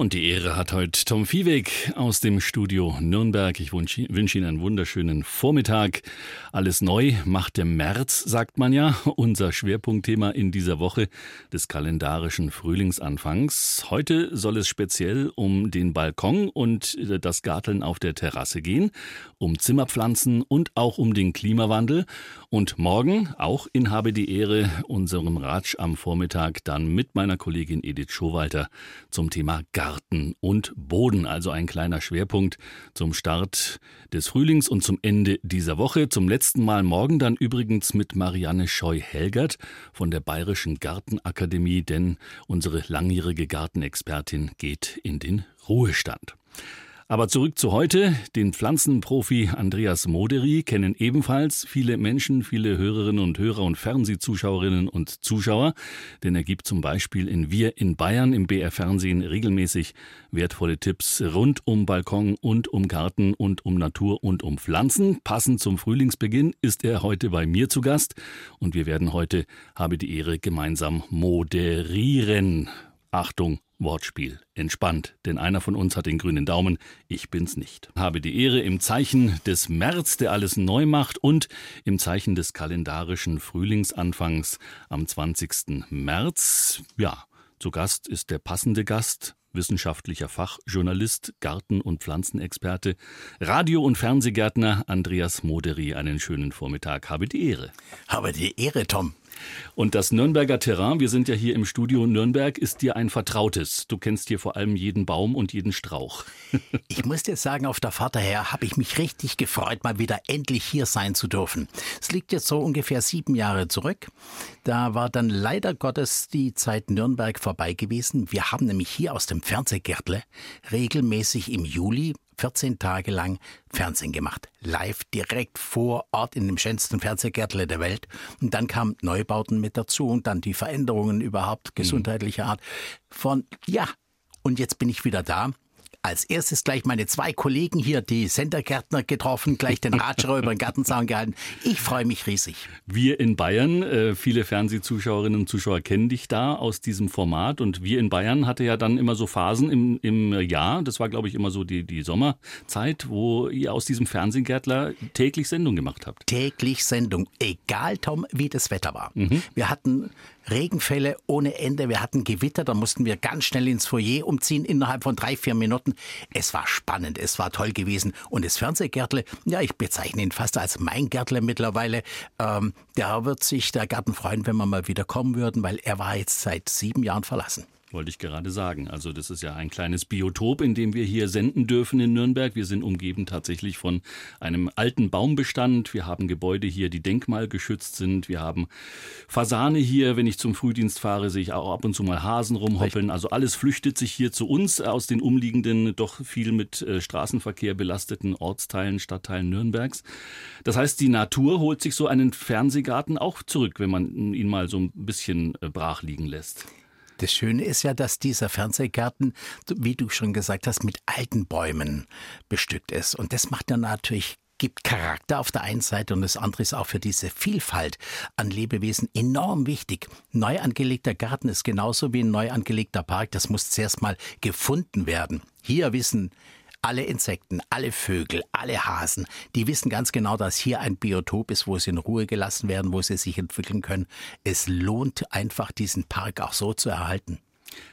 Und die Ehre hat heute Tom Viehweg aus dem Studio Nürnberg. Ich wünsche Ihnen einen wunderschönen Vormittag. Alles neu macht der März, sagt man ja. Unser Schwerpunktthema in dieser Woche des kalendarischen Frühlingsanfangs. Heute soll es speziell um den Balkon und das Garteln auf der Terrasse gehen, um Zimmerpflanzen und auch um den Klimawandel. Und morgen, auch in Habe die Ehre, unserem Ratsch am Vormittag, dann mit meiner Kollegin Edith Schowalter zum Thema Garten. Garten und Boden. Also ein kleiner Schwerpunkt zum Start des Frühlings und zum Ende dieser Woche. Zum letzten Mal morgen dann übrigens mit Marianne Scheu-Helgert von der Bayerischen Gartenakademie, denn unsere langjährige Gartenexpertin geht in den Ruhestand. Aber zurück zu heute. Den Pflanzenprofi Andreas Moderi kennen ebenfalls viele Menschen, viele Hörerinnen und Hörer und Fernsehzuschauerinnen und Zuschauer. Denn er gibt zum Beispiel in Wir in Bayern im BR Fernsehen regelmäßig wertvolle Tipps rund um Balkon und um Garten und um Natur und um Pflanzen. Passend zum Frühlingsbeginn ist er heute bei mir zu Gast und wir werden heute, habe die Ehre, gemeinsam moderieren. Achtung, Wortspiel. Entspannt, denn einer von uns hat den grünen Daumen, ich bin's nicht. Habe die Ehre im Zeichen des März, der alles neu macht, und im Zeichen des kalendarischen Frühlingsanfangs am 20. März. Ja, zu Gast ist der passende Gast, wissenschaftlicher Fachjournalist, Garten- und Pflanzenexperte, Radio- und Fernsehgärtner Andreas Moderi. Einen schönen Vormittag. Habe die Ehre. Habe die Ehre, Tom. Und das Nürnberger Terrain, wir sind ja hier im Studio Nürnberg, ist dir ein vertrautes. Du kennst hier vor allem jeden Baum und jeden Strauch. ich muss dir sagen, auf der Fahrt daher habe ich mich richtig gefreut, mal wieder endlich hier sein zu dürfen. Es liegt jetzt so ungefähr sieben Jahre zurück. Da war dann leider Gottes die Zeit Nürnberg vorbei gewesen. Wir haben nämlich hier aus dem Fernsehgärtle regelmäßig im Juli 14 Tage lang Fernsehen gemacht. Live, direkt vor Ort in dem schönsten Fernsehgärtle der Welt. Und dann kamen Neubauten mit dazu und dann die Veränderungen überhaupt mhm. gesundheitlicher Art. Von, ja, und jetzt bin ich wieder da als erstes gleich meine zwei Kollegen hier, die Sendergärtner getroffen, gleich den Ratschrauber über den Gartenzaun gehalten. Ich freue mich riesig. Wir in Bayern, äh, viele Fernsehzuschauerinnen und Zuschauer kennen dich da aus diesem Format und wir in Bayern hatte ja dann immer so Phasen im, im Jahr, das war glaube ich immer so die, die Sommerzeit, wo ihr aus diesem Fernsehgärtler täglich Sendung gemacht habt. Täglich Sendung, egal Tom, wie das Wetter war. Mhm. Wir hatten Regenfälle ohne Ende. Wir hatten Gewitter, da mussten wir ganz schnell ins Foyer umziehen innerhalb von drei, vier Minuten. Es war spannend, es war toll gewesen. Und das Fernsehgärtle, ja, ich bezeichne ihn fast als mein Gärtle mittlerweile. Ähm, da wird sich der Garten freuen, wenn wir mal wieder kommen würden, weil er war jetzt seit sieben Jahren verlassen. Wollte ich gerade sagen. Also das ist ja ein kleines Biotop, in dem wir hier senden dürfen in Nürnberg. Wir sind umgeben tatsächlich von einem alten Baumbestand. Wir haben Gebäude hier, die denkmalgeschützt sind. Wir haben Fasane hier. Wenn ich zum Frühdienst fahre, sehe ich auch ab und zu mal Hasen rumhoppeln. Also alles flüchtet sich hier zu uns aus den umliegenden, doch viel mit äh, Straßenverkehr belasteten Ortsteilen, Stadtteilen Nürnbergs. Das heißt, die Natur holt sich so einen Fernsehgarten auch zurück, wenn man ihn mal so ein bisschen äh, brach liegen lässt. Das Schöne ist ja, dass dieser Fernsehgarten, wie du schon gesagt hast, mit alten Bäumen bestückt ist. Und das macht dann natürlich gibt Charakter auf der einen Seite und das andere ist auch für diese Vielfalt an Lebewesen enorm wichtig. Neu angelegter Garten ist genauso wie ein neu angelegter Park. Das muss zuerst mal gefunden werden. Hier wissen alle Insekten, alle Vögel, alle Hasen, die wissen ganz genau, dass hier ein Biotop ist, wo sie in Ruhe gelassen werden, wo sie sich entwickeln können. Es lohnt einfach, diesen Park auch so zu erhalten.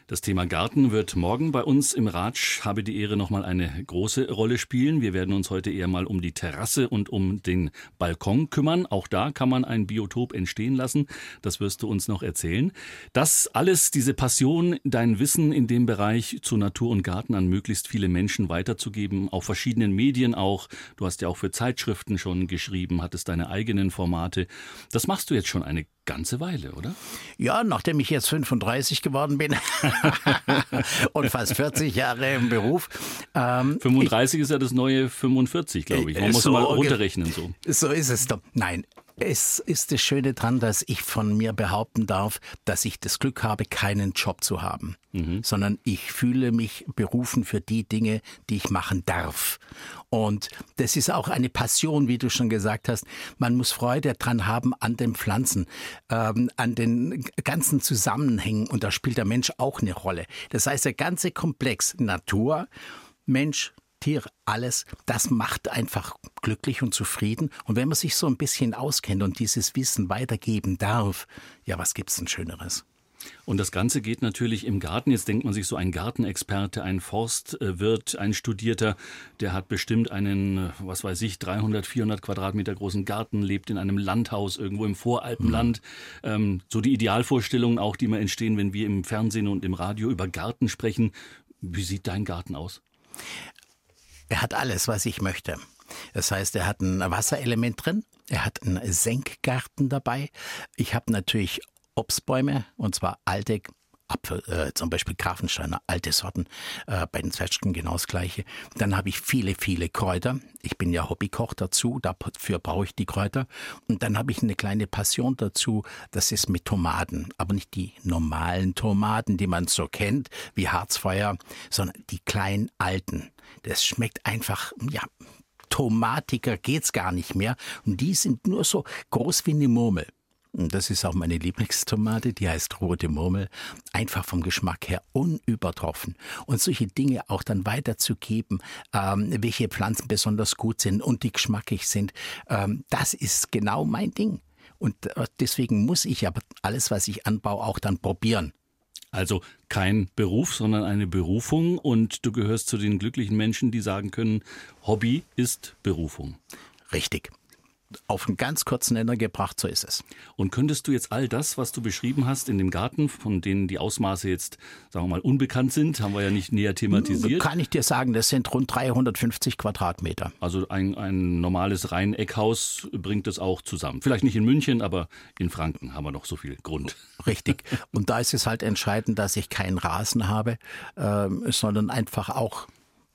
Das Thema Garten wird morgen bei uns im Ratsch, habe die Ehre, nochmal eine große Rolle spielen. Wir werden uns heute eher mal um die Terrasse und um den Balkon kümmern. Auch da kann man ein Biotop entstehen lassen. Das wirst du uns noch erzählen. Das alles, diese Passion, dein Wissen in dem Bereich zu Natur und Garten an möglichst viele Menschen weiterzugeben, auf verschiedenen Medien auch. Du hast ja auch für Zeitschriften schon geschrieben, hattest deine eigenen Formate. Das machst du jetzt schon eine ganze Weile, oder? Ja, nachdem ich jetzt 35 geworden bin und fast 40 Jahre im Beruf. Ähm, 35 ich, ist ja das neue 45, glaube ich. Man muss so mal runterrechnen. So. so ist es doch. Nein, Es ist das Schöne dran, dass ich von mir behaupten darf, dass ich das Glück habe, keinen Job zu haben, mhm. sondern ich fühle mich berufen für die Dinge, die ich machen darf. Und das ist auch eine Passion, wie du schon gesagt hast. Man muss Freude dran haben an den Pflanzen, ähm, an den ganzen Zusammenhängen. Und da spielt der Mensch auch eine Rolle. Das heißt, der ganze Komplex Natur, Mensch, Tier, alles, das macht einfach glücklich und zufrieden. Und wenn man sich so ein bisschen auskennt und dieses Wissen weitergeben darf, ja, was gibt's denn Schöneres? Und das Ganze geht natürlich im Garten. Jetzt denkt man sich so ein Gartenexperte, ein Forstwirt, ein Studierter, der hat bestimmt einen, was weiß ich, 300, 400 Quadratmeter großen Garten, lebt in einem Landhaus irgendwo im Voralpenland. Mhm. Ähm, so die Idealvorstellungen auch, die mir entstehen, wenn wir im Fernsehen und im Radio über Garten sprechen. Wie sieht dein Garten aus? Er hat alles, was ich möchte. Das heißt, er hat ein Wasserelement drin, er hat einen Senkgarten dabei. Ich habe natürlich Obstbäume, und zwar alte Apfel, äh, zum Beispiel Grafensteiner, alte Sorten, äh, bei den Zwetschgen genau das gleiche. Dann habe ich viele, viele Kräuter. Ich bin ja Hobbykoch dazu, dafür brauche ich die Kräuter. Und dann habe ich eine kleine Passion dazu, das ist mit Tomaten. Aber nicht die normalen Tomaten, die man so kennt, wie Harzfeuer, sondern die kleinen alten. Das schmeckt einfach, ja, tomatiger geht's gar nicht mehr. Und die sind nur so groß wie eine Murmel. Das ist auch meine Lieblingstomate, die heißt rote Murmel. Einfach vom Geschmack her unübertroffen. Und solche Dinge auch dann weiterzugeben, ähm, welche Pflanzen besonders gut sind und die geschmackig sind, ähm, das ist genau mein Ding. Und äh, deswegen muss ich aber alles, was ich anbaue, auch dann probieren. Also kein Beruf, sondern eine Berufung und du gehörst zu den glücklichen Menschen, die sagen können, Hobby ist Berufung. Richtig auf einen ganz kurzen Nenner gebracht, so ist es. Und könntest du jetzt all das, was du beschrieben hast in dem Garten, von denen die Ausmaße jetzt, sagen wir mal, unbekannt sind, haben wir ja nicht näher thematisiert. Kann ich dir sagen, das sind rund 350 Quadratmeter. Also ein, ein normales Reihen-Eckhaus bringt das auch zusammen. Vielleicht nicht in München, aber in Franken haben wir noch so viel Grund. Richtig. Und da ist es halt entscheidend, dass ich keinen Rasen habe, äh, sondern einfach auch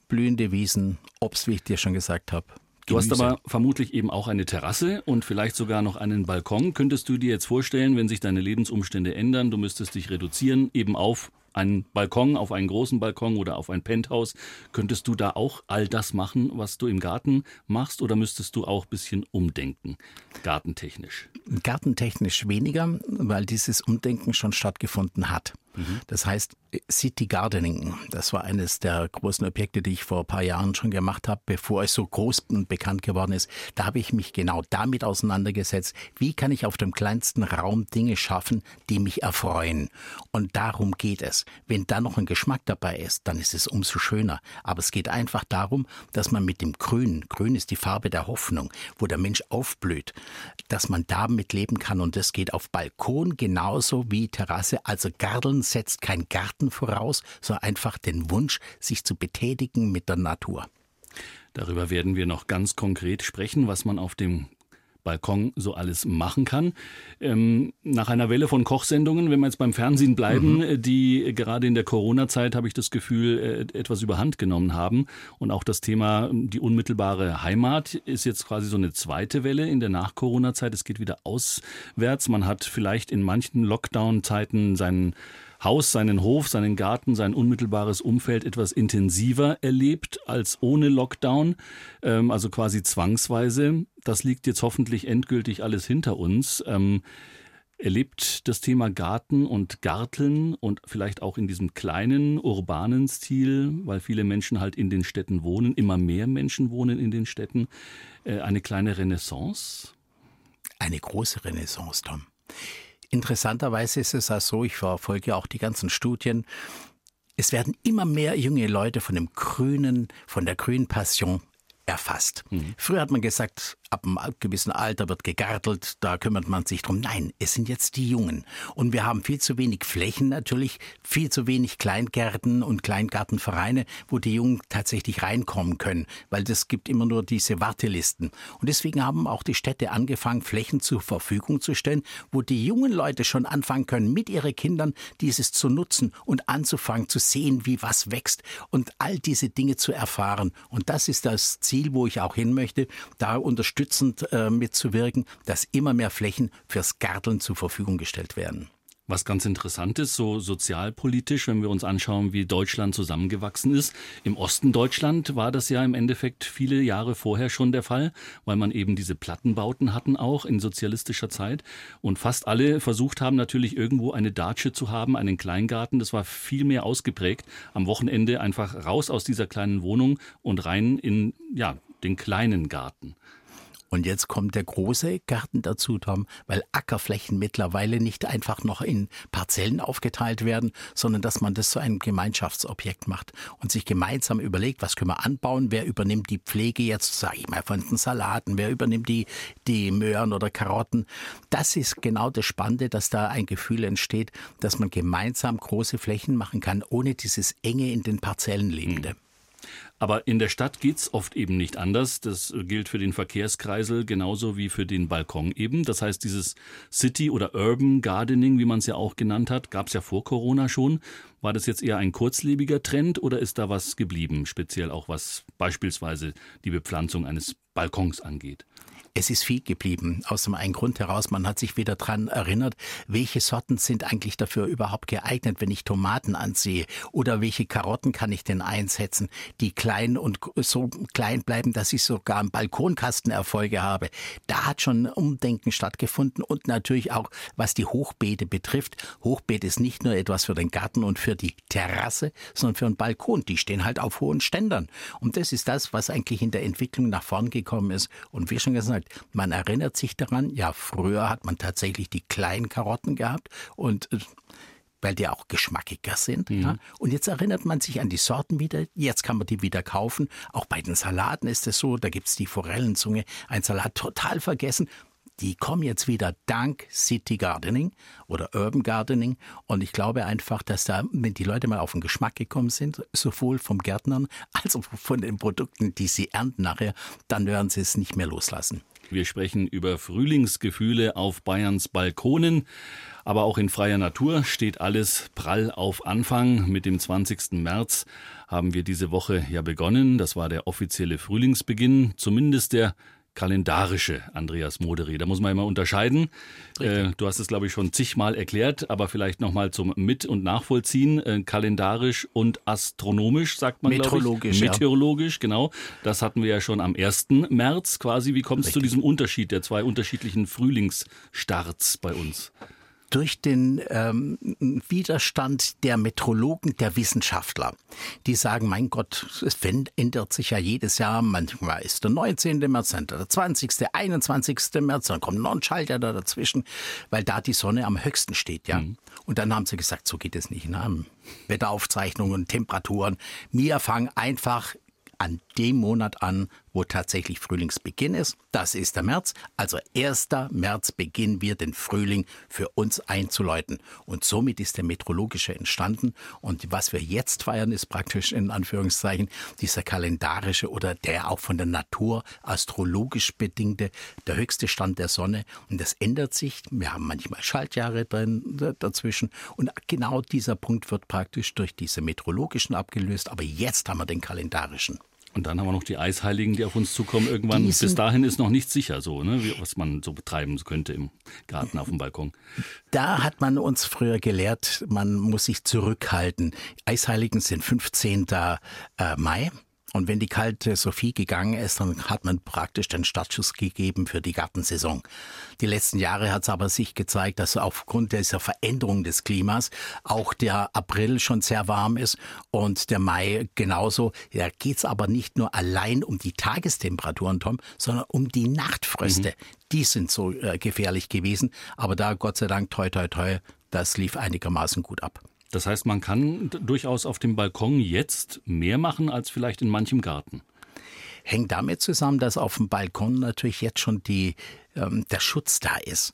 blühende Wiesen, Obst, wie ich dir schon gesagt habe. Du hast aber vermutlich eben auch eine Terrasse und vielleicht sogar noch einen Balkon. Könntest du dir jetzt vorstellen, wenn sich deine Lebensumstände ändern, du müsstest dich reduzieren, eben auf einen Balkon, auf einen großen Balkon oder auf ein Penthouse, könntest du da auch all das machen, was du im Garten machst oder müsstest du auch ein bisschen umdenken, gartentechnisch? Gartentechnisch weniger, weil dieses Umdenken schon stattgefunden hat. Mhm. Das heißt, City Gardening, das war eines der großen Objekte, die ich vor ein paar Jahren schon gemacht habe, bevor es so groß und bekannt geworden ist. Da habe ich mich genau damit auseinandergesetzt, wie kann ich auf dem kleinsten Raum Dinge schaffen, die mich erfreuen. Und darum geht es. Wenn da noch ein Geschmack dabei ist, dann ist es umso schöner. Aber es geht einfach darum, dass man mit dem Grün, Grün ist die Farbe der Hoffnung, wo der Mensch aufblüht, dass man damit leben kann. Und das geht auf Balkon genauso wie Terrasse. Also Setzt kein Garten voraus, sondern einfach den Wunsch, sich zu betätigen mit der Natur. Darüber werden wir noch ganz konkret sprechen, was man auf dem Balkon so alles machen kann. Ähm, nach einer Welle von Kochsendungen, wenn wir jetzt beim Fernsehen bleiben, mhm. die gerade in der Corona-Zeit, habe ich das Gefühl, äh, etwas überhand genommen haben. Und auch das Thema die unmittelbare Heimat ist jetzt quasi so eine zweite Welle in der Nach-Corona-Zeit. Es geht wieder auswärts. Man hat vielleicht in manchen Lockdown-Zeiten seinen Haus, seinen Hof, seinen Garten, sein unmittelbares Umfeld etwas intensiver erlebt als ohne Lockdown, ähm, also quasi zwangsweise. Das liegt jetzt hoffentlich endgültig alles hinter uns. Ähm, erlebt das Thema Garten und Garteln und vielleicht auch in diesem kleinen urbanen Stil, weil viele Menschen halt in den Städten wohnen, immer mehr Menschen wohnen in den Städten, äh, eine kleine Renaissance? Eine große Renaissance, Tom. Interessanterweise ist es auch so, ich verfolge auch die ganzen Studien, es werden immer mehr junge Leute von dem grünen, von der grünen Passion erfasst. Mhm. Früher hat man gesagt, ab einem gewissen Alter wird gegartelt, da kümmert man sich drum. Nein, es sind jetzt die Jungen. Und wir haben viel zu wenig Flächen natürlich, viel zu wenig Kleingärten und Kleingartenvereine, wo die Jungen tatsächlich reinkommen können, weil das gibt immer nur diese Wartelisten. Und deswegen haben auch die Städte angefangen, Flächen zur Verfügung zu stellen, wo die jungen Leute schon anfangen können, mit ihren Kindern dieses zu nutzen und anzufangen zu sehen, wie was wächst und all diese Dinge zu erfahren. Und das ist das Ziel, wo ich auch hin möchte. Da unterstütze unterstützend äh, mitzuwirken, dass immer mehr Flächen fürs Garteln zur Verfügung gestellt werden. Was ganz interessant ist, so sozialpolitisch, wenn wir uns anschauen, wie Deutschland zusammengewachsen ist. Im Osten Deutschland war das ja im Endeffekt viele Jahre vorher schon der Fall, weil man eben diese Plattenbauten hatten auch in sozialistischer Zeit. Und fast alle versucht haben natürlich irgendwo eine Datsche zu haben, einen Kleingarten. Das war viel mehr ausgeprägt. Am Wochenende einfach raus aus dieser kleinen Wohnung und rein in, ja, den kleinen Garten. Und jetzt kommt der große Garten dazu, Tom, weil Ackerflächen mittlerweile nicht einfach noch in Parzellen aufgeteilt werden, sondern dass man das zu einem Gemeinschaftsobjekt macht und sich gemeinsam überlegt, was können wir anbauen, wer übernimmt die Pflege jetzt, sage ich mal, von den Salaten, wer übernimmt die, die Möhren oder Karotten. Das ist genau das Spannende, dass da ein Gefühl entsteht, dass man gemeinsam große Flächen machen kann, ohne dieses enge in den Parzellen lebende. Mhm. Aber in der Stadt geht's oft eben nicht anders. Das gilt für den Verkehrskreisel genauso wie für den Balkon eben. Das heißt, dieses City- oder Urban Gardening, wie man es ja auch genannt hat, gab's ja vor Corona schon. War das jetzt eher ein kurzlebiger Trend oder ist da was geblieben, speziell auch was beispielsweise die Bepflanzung eines Balkons angeht? Es ist viel geblieben. Aus dem einen Grund heraus, man hat sich wieder dran erinnert, welche Sorten sind eigentlich dafür überhaupt geeignet, wenn ich Tomaten ansehe oder welche Karotten kann ich denn einsetzen, die klein und so klein bleiben, dass ich sogar im Balkonkasten Erfolge habe. Da hat schon Umdenken stattgefunden und natürlich auch, was die Hochbeete betrifft. Hochbeet ist nicht nur etwas für den Garten und für die Terrasse, sondern für den Balkon. Die stehen halt auf hohen Ständern. Und das ist das, was eigentlich in der Entwicklung nach vorn gekommen ist. Und wie schon gesagt, gesagt, man erinnert sich daran, ja, früher hat man tatsächlich die kleinen Karotten gehabt und äh, weil die auch geschmackiger sind. Mhm. Ja. Und jetzt erinnert man sich an die Sorten wieder. Jetzt kann man die wieder kaufen. Auch bei den Salaten ist es so. Da gibt es die Forellenzunge. Ein Salat total vergessen die kommen jetzt wieder dank City Gardening oder Urban Gardening. Und ich glaube einfach, dass da, wenn die Leute mal auf den Geschmack gekommen sind, sowohl vom Gärtnern als auch von den Produkten, die sie ernten nachher, dann werden sie es nicht mehr loslassen. Wir sprechen über Frühlingsgefühle auf Bayerns Balkonen. Aber auch in freier Natur steht alles prall auf Anfang. Mit dem 20. März haben wir diese Woche ja begonnen. Das war der offizielle Frühlingsbeginn, zumindest der kalendarische Andreas Moderi. Da muss man immer unterscheiden. Äh, du hast es, glaube ich, schon zigmal erklärt, aber vielleicht nochmal zum Mit- und Nachvollziehen. Äh, kalendarisch und astronomisch, sagt man, Meteorologisch, ich. Meteorologisch, ja. genau. Das hatten wir ja schon am 1. März quasi. Wie kommt es zu diesem Unterschied der zwei unterschiedlichen Frühlingsstarts bei uns? Durch den ähm, Widerstand der Metrologen, der Wissenschaftler. Die sagen, mein Gott, es ändert sich ja jedes Jahr. Manchmal ist der 19. März, dann der 20., 21. März, dann kommt noch ein Schalter da dazwischen, weil da die Sonne am höchsten steht, ja. Mhm. Und dann haben sie gesagt, so geht es nicht. Ne? Wetteraufzeichnungen, Temperaturen. Wir fangen einfach an dem Monat an, wo tatsächlich Frühlingsbeginn ist. Das ist der März. Also 1. März beginnen wir den Frühling für uns einzuläuten. Und somit ist der meteorologische entstanden. Und was wir jetzt feiern, ist praktisch in Anführungszeichen dieser kalendarische oder der auch von der Natur astrologisch bedingte, der höchste Stand der Sonne. Und das ändert sich. Wir haben manchmal Schaltjahre drin dazwischen. Und genau dieser Punkt wird praktisch durch diese meteorologischen abgelöst. Aber jetzt haben wir den kalendarischen. Und dann haben wir noch die Eisheiligen, die auf uns zukommen irgendwann. Bis dahin ist noch nichts sicher, so, ne, was man so betreiben könnte im Garten auf dem Balkon. Da hat man uns früher gelehrt, man muss sich zurückhalten. Eisheiligen sind 15. Äh, Mai. Und wenn die kalte Sophie gegangen ist, dann hat man praktisch den Startschuss gegeben für die Gartensaison. Die letzten Jahre hat es aber sich gezeigt, dass aufgrund dieser Veränderung des Klimas auch der April schon sehr warm ist und der Mai genauso. Da geht's aber nicht nur allein um die Tagestemperaturen, Tom, sondern um die Nachtfröste. Mhm. Die sind so äh, gefährlich gewesen. Aber da, Gott sei Dank, toi, toi, toi, das lief einigermaßen gut ab. Das heißt, man kann durchaus auf dem Balkon jetzt mehr machen als vielleicht in manchem Garten. Hängt damit zusammen, dass auf dem Balkon natürlich jetzt schon die, ähm, der Schutz da ist.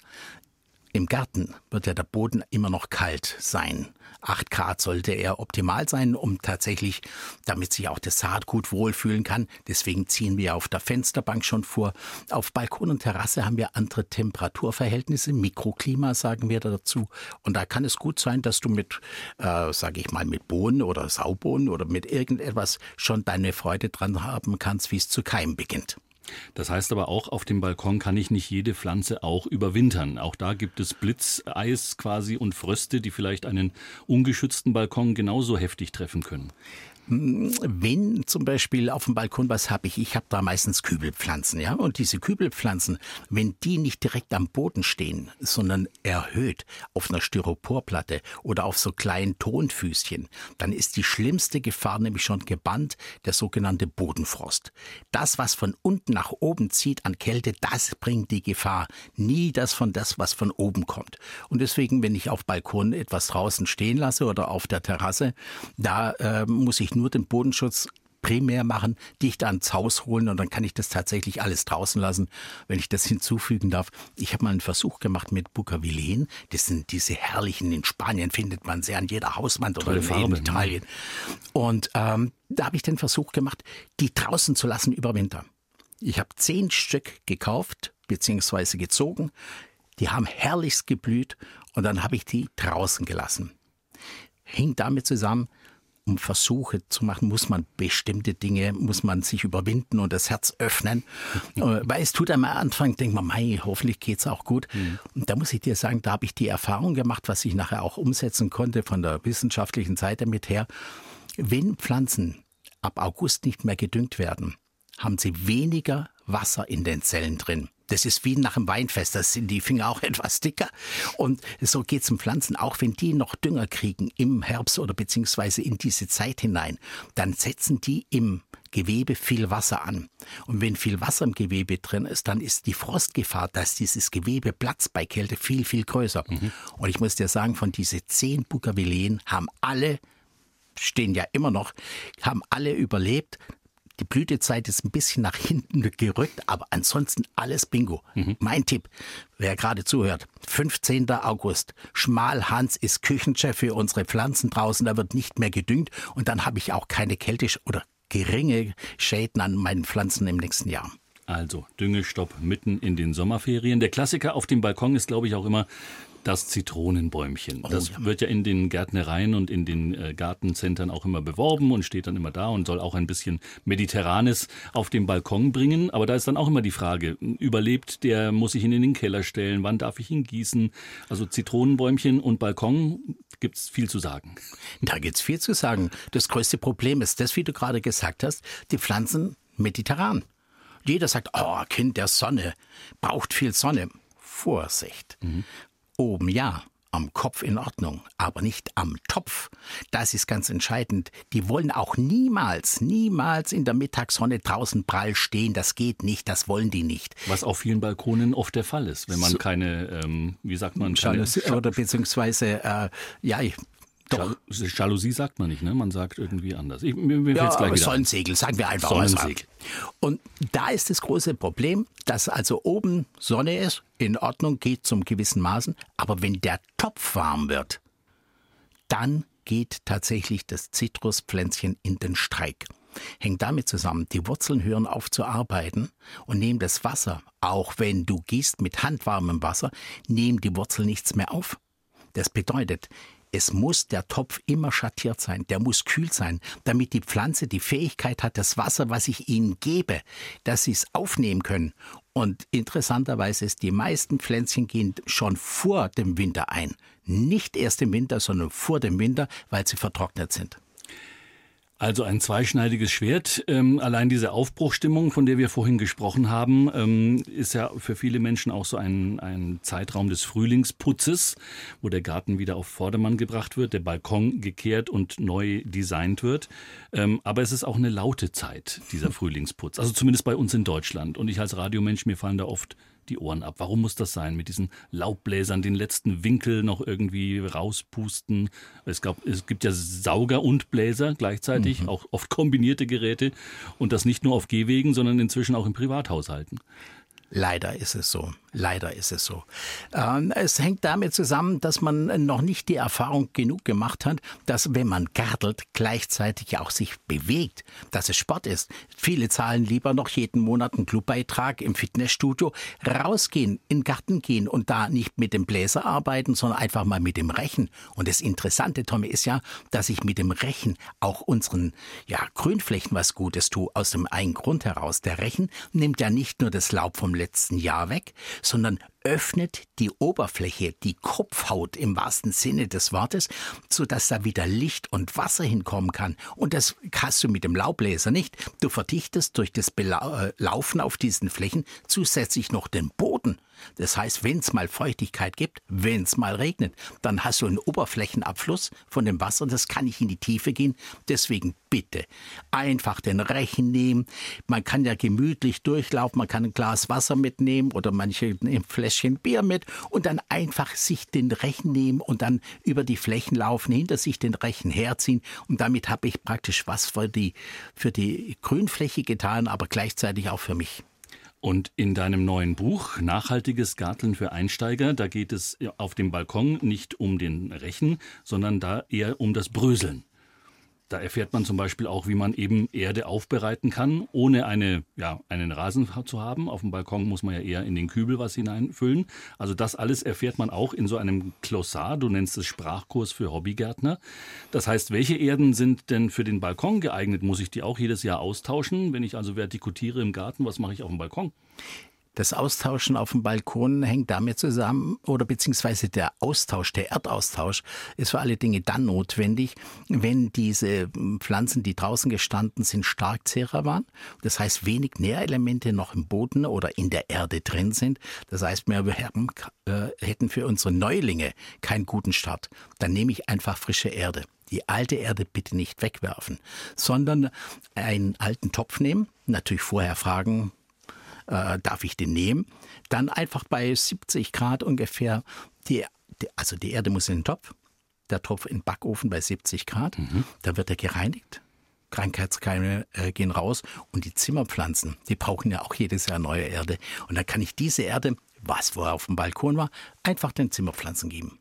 Im Garten wird ja der Boden immer noch kalt sein. 8 Grad sollte er optimal sein, um tatsächlich, damit sich auch das Saatgut wohlfühlen kann. Deswegen ziehen wir auf der Fensterbank schon vor. Auf Balkon und Terrasse haben wir andere Temperaturverhältnisse, Mikroklima sagen wir dazu. Und da kann es gut sein, dass du mit, äh, sage ich mal, mit Bohnen oder Saubohnen oder mit irgendetwas schon deine Freude dran haben kannst, wie es zu keimen beginnt. Das heißt aber auch, auf dem Balkon kann ich nicht jede Pflanze auch überwintern. Auch da gibt es Blitzeis quasi und Fröste, die vielleicht einen ungeschützten Balkon genauso heftig treffen können. Wenn zum Beispiel auf dem Balkon was habe ich, ich habe da meistens Kübelpflanzen, ja, und diese Kübelpflanzen, wenn die nicht direkt am Boden stehen, sondern erhöht auf einer Styroporplatte oder auf so kleinen Tonfüßchen, dann ist die schlimmste Gefahr nämlich schon gebannt, der sogenannte Bodenfrost. Das, was von unten nach oben zieht an Kälte, das bringt die Gefahr, nie das von das, was von oben kommt. Und deswegen, wenn ich auf Balkon etwas draußen stehen lasse oder auf der Terrasse, da äh, muss ich nur den Bodenschutz primär machen, dicht ans Haus holen und dann kann ich das tatsächlich alles draußen lassen, wenn ich das hinzufügen darf. Ich habe mal einen Versuch gemacht mit Bucavillen. Das sind diese herrlichen, in Spanien findet man sie an jeder Hauswand oder Farbe, in ne? Italien. Und ähm, da habe ich den Versuch gemacht, die draußen zu lassen über Winter. Ich habe zehn Stück gekauft beziehungsweise gezogen. Die haben herrlichst geblüht und dann habe ich die draußen gelassen. Hing damit zusammen, um Versuche zu machen, muss man bestimmte Dinge, muss man sich überwinden und das Herz öffnen. Äh, weil es tut am Anfang, denkt man, mei, hoffentlich geht's auch gut. Mhm. Und da muss ich dir sagen, da habe ich die Erfahrung gemacht, was ich nachher auch umsetzen konnte von der wissenschaftlichen Seite mit her. Wenn Pflanzen ab August nicht mehr gedüngt werden, haben sie weniger Wasser in den Zellen drin. Das ist wie nach einem Weinfest, da sind die Finger auch etwas dicker. Und so geht es den Pflanzen, auch wenn die noch Dünger kriegen im Herbst oder beziehungsweise in diese Zeit hinein, dann setzen die im Gewebe viel Wasser an. Und wenn viel Wasser im Gewebe drin ist, dann ist die Frostgefahr, dass dieses Gewebe platzt bei Kälte viel, viel größer. Mhm. Und ich muss dir sagen, von diese zehn Bougavilleen haben alle stehen ja immer noch, haben alle überlebt. Die Blütezeit ist ein bisschen nach hinten gerückt, aber ansonsten alles Bingo. Mhm. Mein Tipp, wer gerade zuhört, 15. August. Schmalhans ist Küchenchef für unsere Pflanzen draußen, da wird nicht mehr gedüngt und dann habe ich auch keine Kälte oder geringe Schäden an meinen Pflanzen im nächsten Jahr. Also Düngestopp mitten in den Sommerferien. Der Klassiker auf dem Balkon ist, glaube ich, auch immer das Zitronenbäumchen. Oh, das ja. wird ja in den Gärtnereien und in den äh, Gartencentern auch immer beworben und steht dann immer da und soll auch ein bisschen Mediterranes auf den Balkon bringen. Aber da ist dann auch immer die Frage, überlebt der, muss ich ihn in den Keller stellen, wann darf ich ihn gießen? Also Zitronenbäumchen und Balkon gibt es viel zu sagen. Da gibt es viel zu sagen. Das größte Problem ist das, wie du gerade gesagt hast, die Pflanzen mediterran. Jeder sagt, oh, Kind der Sonne, braucht viel Sonne. Vorsicht. Mhm. Oben ja, am Kopf in Ordnung, aber nicht am Topf. Das ist ganz entscheidend. Die wollen auch niemals, niemals in der Mittagssonne draußen prall stehen. Das geht nicht, das wollen die nicht. Was auf vielen Balkonen oft der Fall ist, wenn man so, keine, ähm, wie sagt man, keine oder beziehungsweise, äh, ja, doch. Jalousie sagt man nicht, ne? Man sagt irgendwie anders. Ich, mir, mir ja, gleich Sonnensegel, sagen wir einfach Sonnensegel. Und da ist das große Problem, dass also oben Sonne ist, in Ordnung, geht zum gewissen Maßen, aber wenn der Topf warm wird, dann geht tatsächlich das Zitruspflänzchen in den Streik. Hängt damit zusammen, die Wurzeln hören auf zu arbeiten und nehmen das Wasser, auch wenn du gießt mit handwarmem Wasser, nehmen die Wurzeln nichts mehr auf. Das bedeutet, es muss der Topf immer schattiert sein, der muss kühl sein, damit die Pflanze die Fähigkeit hat, das Wasser, was ich ihnen gebe, dass sie es aufnehmen können. Und interessanterweise ist, die meisten Pflänzchen gehen schon vor dem Winter ein. Nicht erst im Winter, sondern vor dem Winter, weil sie vertrocknet sind. Also ein zweischneidiges Schwert. Ähm, allein diese Aufbruchstimmung, von der wir vorhin gesprochen haben, ähm, ist ja für viele Menschen auch so ein, ein Zeitraum des Frühlingsputzes, wo der Garten wieder auf Vordermann gebracht wird, der Balkon gekehrt und neu designt wird. Ähm, aber es ist auch eine laute Zeit, dieser Frühlingsputz. Also zumindest bei uns in Deutschland. Und ich als Radiomensch, mir fallen da oft die Ohren ab. Warum muss das sein? Mit diesen Laubbläsern, den letzten Winkel noch irgendwie rauspusten. Es, gab, es gibt ja Sauger und Bläser gleichzeitig, mhm. auch oft kombinierte Geräte. Und das nicht nur auf Gehwegen, sondern inzwischen auch in Privathaushalten. Leider ist es so. Leider ist es so. Ähm, es hängt damit zusammen, dass man noch nicht die Erfahrung genug gemacht hat, dass wenn man gartelt, gleichzeitig auch sich bewegt, dass es Sport ist. Viele zahlen lieber noch jeden Monat einen Clubbeitrag im Fitnessstudio, rausgehen, in den Garten gehen und da nicht mit dem Bläser arbeiten, sondern einfach mal mit dem Rechen. Und das Interessante, Tommy, ist ja, dass ich mit dem Rechen auch unseren ja, Grünflächen was Gutes tue. Aus dem einen Grund heraus. Der Rechen nimmt ja nicht nur das Laub vom letzten Jahr weg, sondern öffnet die Oberfläche, die Kopfhaut im wahrsten Sinne des Wortes, so dass da wieder Licht und Wasser hinkommen kann. Und das hast du mit dem Laubbläser nicht. Du verdichtest durch das äh, Laufen auf diesen Flächen zusätzlich noch den Boden. Das heißt, wenn es mal Feuchtigkeit gibt, wenn es mal regnet, dann hast du einen Oberflächenabfluss von dem Wasser, das kann nicht in die Tiefe gehen. Deswegen bitte einfach den Rechen nehmen. Man kann ja gemütlich durchlaufen, man kann ein Glas Wasser mitnehmen oder manche ein Fläschchen Bier mit und dann einfach sich den Rechen nehmen und dann über die Flächen laufen, hinter sich den Rechen herziehen und damit habe ich praktisch was für die, für die Grünfläche getan, aber gleichzeitig auch für mich. Und in deinem neuen Buch Nachhaltiges Garteln für Einsteiger, da geht es auf dem Balkon nicht um den Rechen, sondern da eher um das Bröseln. Da erfährt man zum Beispiel auch, wie man eben Erde aufbereiten kann, ohne eine, ja, einen Rasen zu haben. Auf dem Balkon muss man ja eher in den Kübel was hineinfüllen. Also das alles erfährt man auch in so einem Klossar. Du nennst es Sprachkurs für Hobbygärtner. Das heißt, welche Erden sind denn für den Balkon geeignet? Muss ich die auch jedes Jahr austauschen? Wenn ich also vertikutiere im Garten, was mache ich auf dem Balkon? Das Austauschen auf dem Balkon hängt damit zusammen, oder beziehungsweise der Austausch, der Erdaustausch ist für alle Dinge dann notwendig, wenn diese Pflanzen, die draußen gestanden sind, stark zehrer waren. Das heißt, wenig Nährelemente noch im Boden oder in der Erde drin sind. Das heißt, wir äh, hätten für unsere Neulinge keinen guten Start. Dann nehme ich einfach frische Erde die alte Erde bitte nicht wegwerfen, sondern einen alten Topf nehmen, natürlich vorher fragen, äh, darf ich den nehmen? Dann einfach bei 70 Grad ungefähr, die, die, also die Erde muss in den Topf, der Topf in den Backofen bei 70 Grad, mhm. da wird er gereinigt. Krankheitskeime äh, gehen raus und die Zimmerpflanzen, die brauchen ja auch jedes Jahr neue Erde. Und dann kann ich diese Erde, was vorher auf dem Balkon war, einfach den Zimmerpflanzen geben.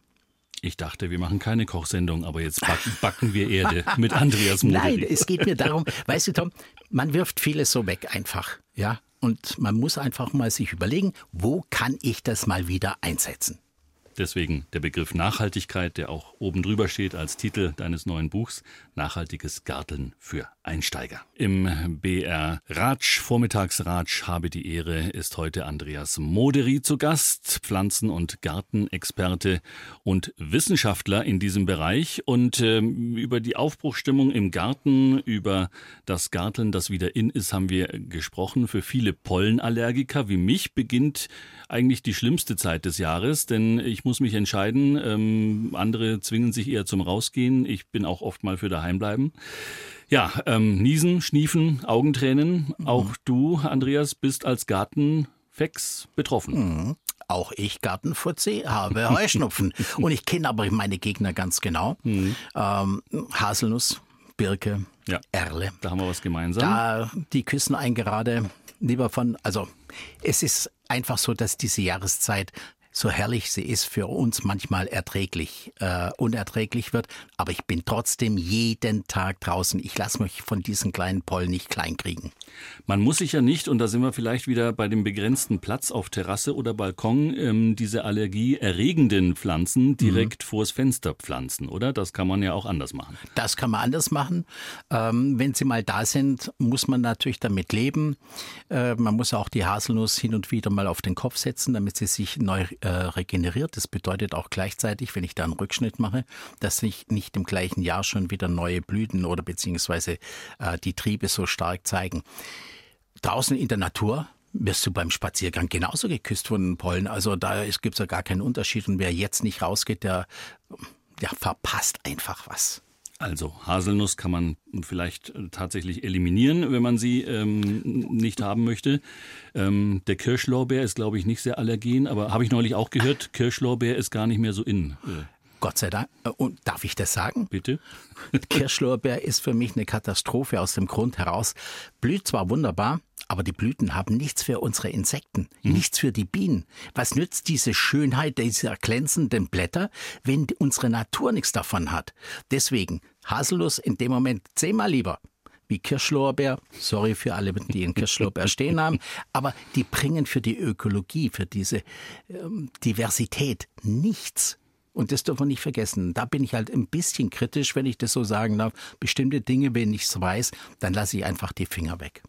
Ich dachte, wir machen keine Kochsendung, aber jetzt backen, backen wir Erde mit Andreas Moderi. Nein, es geht mir darum, weißt du, Tom, man wirft vieles so weg einfach, ja. Und man muss einfach mal sich überlegen, wo kann ich das mal wieder einsetzen? Deswegen der Begriff Nachhaltigkeit, der auch oben drüber steht als Titel deines neuen Buchs, Nachhaltiges Garteln für Einsteiger. Im BR Ratsch, Vormittagsratsch, habe die Ehre, ist heute Andreas Moderi zu Gast, Pflanzen- und Gartenexperte und Wissenschaftler in diesem Bereich. Und äh, über die Aufbruchstimmung im Garten, über das Garteln, das wieder in ist, haben wir gesprochen. Für viele Pollenallergiker wie mich beginnt eigentlich die schlimmste Zeit des Jahres, denn ich muss mich entscheiden. Ähm, andere zwingen sich eher zum Rausgehen. Ich bin auch oft mal für daheim bleiben. Ja, ähm, Niesen, Schniefen, Augentränen. Mhm. Auch du, Andreas, bist als Gartenfex betroffen. Mhm. Auch ich, Gartenfuzzi, habe Heuschnupfen. Und ich kenne aber meine Gegner ganz genau. Mhm. Ähm, Haselnuss, Birke, ja. Erle. Da haben wir was gemeinsam. Da, die küssen einen gerade lieber von, also es ist einfach so, dass diese Jahreszeit so herrlich sie ist, für uns manchmal erträglich, äh, unerträglich wird. Aber ich bin trotzdem jeden Tag draußen. Ich lasse mich von diesen kleinen Pollen nicht kleinkriegen. Man muss sich ja nicht, und da sind wir vielleicht wieder bei dem begrenzten Platz auf Terrasse oder Balkon, ähm, diese allergieerregenden Pflanzen direkt mhm. vors Fenster pflanzen, oder? Das kann man ja auch anders machen. Das kann man anders machen. Ähm, wenn sie mal da sind, muss man natürlich damit leben. Äh, man muss auch die Haselnuss hin und wieder mal auf den Kopf setzen, damit sie sich neu äh, regeneriert. Das bedeutet auch gleichzeitig, wenn ich da einen Rückschnitt mache, dass sich nicht im gleichen Jahr schon wieder neue Blüten oder beziehungsweise äh, die Triebe so stark zeigen. Draußen in der Natur wirst du beim Spaziergang genauso geküsst von den Pollen. Also da gibt es ja gar keinen Unterschied. Und wer jetzt nicht rausgeht, der, der verpasst einfach was. Also Haselnuss kann man vielleicht äh, tatsächlich eliminieren, wenn man sie ähm, nicht haben möchte. Ähm, der Kirschlorbeer ist, glaube ich, nicht sehr allergen, aber habe ich neulich auch gehört, Kirschlorbeer ist gar nicht mehr so in. Äh. Gott sei Dank. Äh, und darf ich das sagen? Bitte. Kirschlorbeer ist für mich eine Katastrophe aus dem Grund heraus. Blüht zwar wunderbar, Aber die Blüten haben nichts für unsere Insekten, mhm. nichts für die Bienen. Was nützt diese Schönheit dieser glänzenden Blätter, wenn unsere Natur nichts davon hat? Deswegen Haselnuss in dem Moment zehnmal lieber wie Kirschlorbeer. Sorry für alle, die in Kirschlorbeer stehen haben. Aber die bringen für die Ökologie, für diese ähm, Diversität nichts. Und das dürfen wir nicht vergessen. Da bin ich halt ein bisschen kritisch, wenn ich das so sagen darf. Bestimmte Dinge, wenn ich es weiß, dann lasse ich einfach die Finger weg.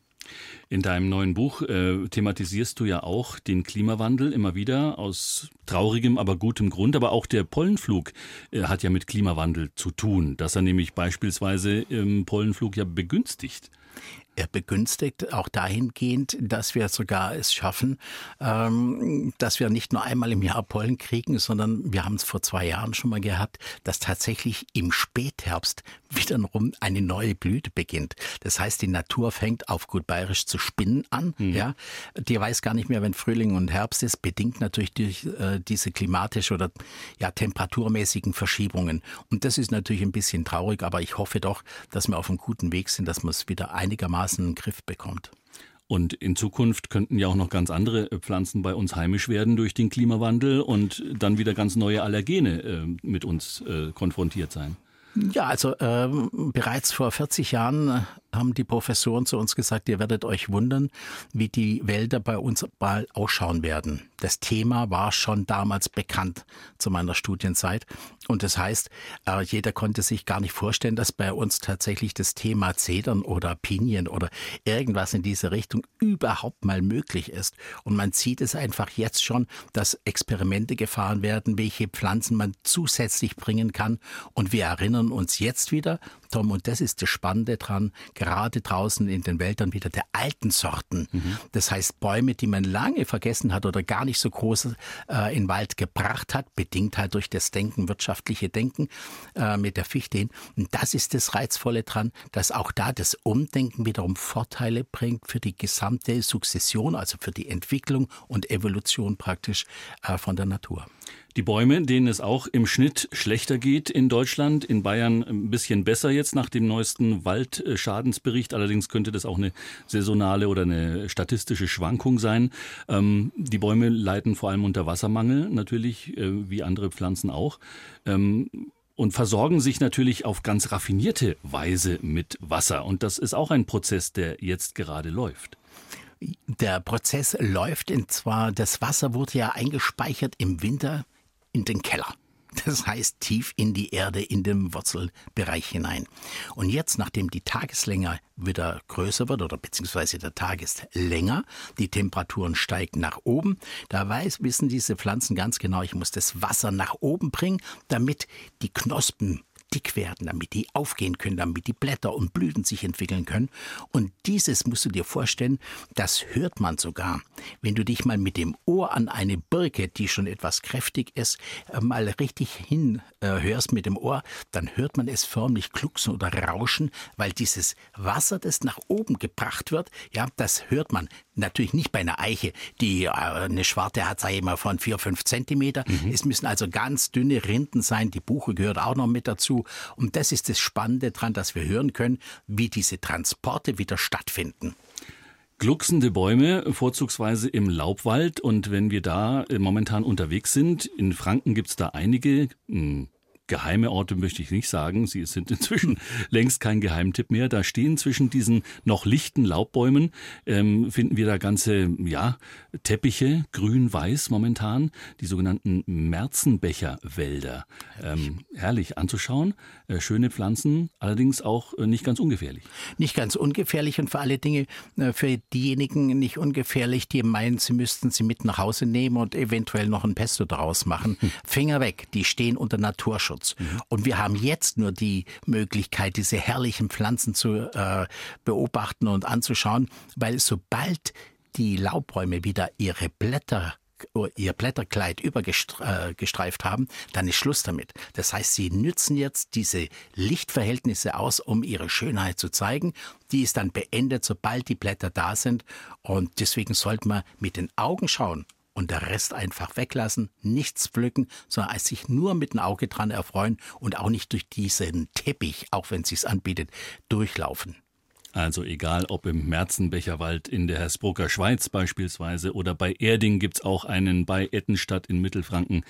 In deinem neuen Buch äh, thematisierst du ja auch den Klimawandel immer wieder aus traurigem, aber gutem Grund. Aber auch der Pollenflug äh, hat ja mit Klimawandel zu tun, dass er nämlich beispielsweise im Pollenflug ja begünstigt. Er begünstigt auch dahingehend, dass wir sogar es schaffen, ähm, dass wir nicht nur einmal im Jahr Pollen kriegen, sondern wir haben es vor zwei Jahren schon mal gehabt, dass tatsächlich im Spätherbst wiederum eine neue Blüte beginnt. Das heißt, die Natur fängt auf gut bayerisch zu spinnen an. Mhm. Ja, die weiß gar nicht mehr, wenn Frühling und Herbst ist, bedingt natürlich durch äh, diese klimatische oder ja temperaturmäßigen Verschiebungen. Und das ist natürlich ein bisschen traurig, aber ich hoffe doch, dass wir auf einem guten Weg sind, dass wir es wieder einigermaßen einigermaßen Griff bekommt. Und in Zukunft könnten ja auch noch ganz andere äh, Pflanzen bei uns heimisch werden durch den Klimawandel und dann wieder ganz neue Allergene äh, mit uns äh, konfrontiert sein. Ja, also äh, bereits vor 40 Jahren haben die Professoren zu uns gesagt, ihr werdet euch wundern, wie die Wälder bei uns bald ausschauen werden. Das Thema war schon damals bekannt zu meiner Studienzeit. Und das heißt, äh, jeder konnte sich gar nicht vorstellen, dass bei uns tatsächlich das Thema Zedern oder Pinien oder irgendwas in diese Richtung überhaupt mal möglich ist. Und man sieht es einfach jetzt schon, dass Experimente gefahren werden, welche Pflanzen man zusätzlich bringen kann. Und wir erinnern uns jetzt wieder, Tom, und das ist das Spannende dran, gerade draußen in den Wäldern wieder der alten Sorten. Mhm. Das heißt Bäume, die man lange vergessen hat oder gar nicht so groß äh, in Wald gebracht hat, bedingt halt durch das Denken, wirtschaftliche Denken äh, mit der Fichte hin. Und das ist das Reizvolle dran, dass auch da das Umdenken wiederum Vorteile bringt für die gesamte Sukzession, also für die Entwicklung und Evolution praktisch äh, von der Natur. Die Bäume, denen es auch im Schnitt schlechter geht in Deutschland, in Bayern ein bisschen besser jetzt nach dem neuesten Waldschadensbericht. Allerdings könnte das auch eine saisonale oder eine statistische Schwankung sein. Ähm, die Bäume leiden vor allem unter Wassermangel, natürlich, äh, wie andere Pflanzen auch. Ähm, und versorgen sich natürlich auf ganz raffinierte Weise mit Wasser. Und das ist auch ein Prozess, der jetzt gerade läuft. Der Prozess läuft, und zwar das Wasser wurde ja eingespeichert im Winter in den Keller. Das heißt tief in die Erde, in den Wurzelbereich hinein. Und jetzt, nachdem die Tageslänge wieder größer wird oder beziehungsweise der Tag ist länger, die Temperaturen steigen nach oben, da weiß, wissen diese Pflanzen ganz genau, ich muss das Wasser nach oben bringen, damit die Knospen dick werden, damit die aufgehen können, damit die Blätter und Blüten sich entwickeln können. Und dieses musst du dir vorstellen, das hört man sogar. Wenn du dich mal mit dem Ohr an eine Birke, die schon etwas kräftig ist, äh, mal richtig hinhörst mit dem Ohr, dann hört man es förmlich klucksen oder rauschen, weil dieses Wasser, das nach oben gebracht wird, ja, das hört man. Natürlich nicht bei einer Eiche, die äh, eine Schwarte hat, sage ich mal, von vier, fünf Zentimeter. Mhm. Es müssen also ganz dünne Rinden sein. Die Buche gehört auch noch mit dazu. Und das ist das Spannende daran, dass wir hören können, wie diese Transporte wieder stattfinden. Glucksende Bäume, vorzugsweise im Laubwald. Und wenn wir da äh, momentan unterwegs sind, in Franken gibt es da einige, hm, geheime Orte möchte ich nicht sagen. Sie sind inzwischen längst kein Geheimtipp mehr. Da stehen zwischen diesen noch lichten Laubbäumen, ähm, finden wir da ganze, ja, Teppiche, grün-weiß momentan, die sogenannten Merzenbecherwälder. Ähm, herrlich anzuschauen, äh, schöne Pflanzen, allerdings auch äh, nicht ganz ungefährlich. Nicht ganz ungefährlich und für alle Dinge, äh, für diejenigen nicht ungefährlich, die meinen, sie müssten sie mit nach Hause nehmen und eventuell noch ein Pesto daraus machen. Finger weg, die stehen unter Naturschutz. Naturschutz. Mhm. Und wir haben jetzt nur die Möglichkeit, diese herrlichen Pflanzen zu äh, beobachten und anzuschauen, weil sobald die Laubbäume wieder ihre Blätter ihr Blätterkleid übergestreift haben, dann ist Schluss damit. Das heißt, sie nützen jetzt diese Lichtverhältnisse aus, um ihre Schönheit zu zeigen. Die ist dann beendet, sobald die Blätter da sind. Und deswegen sollte man mit den Augen schauen, und der Rest einfach weglassen, nichts pflücken, sondern sich nur mit dem Auge dran erfreuen und auch nicht durch diesen Teppich, auch wenn es sich anbietet, durchlaufen. Also egal ob im Merzenbecherwald in der Hersbrucker Schweiz beispielsweise oder bei Erding gibt's auch einen bei Ettenstadt in Mittelfranken.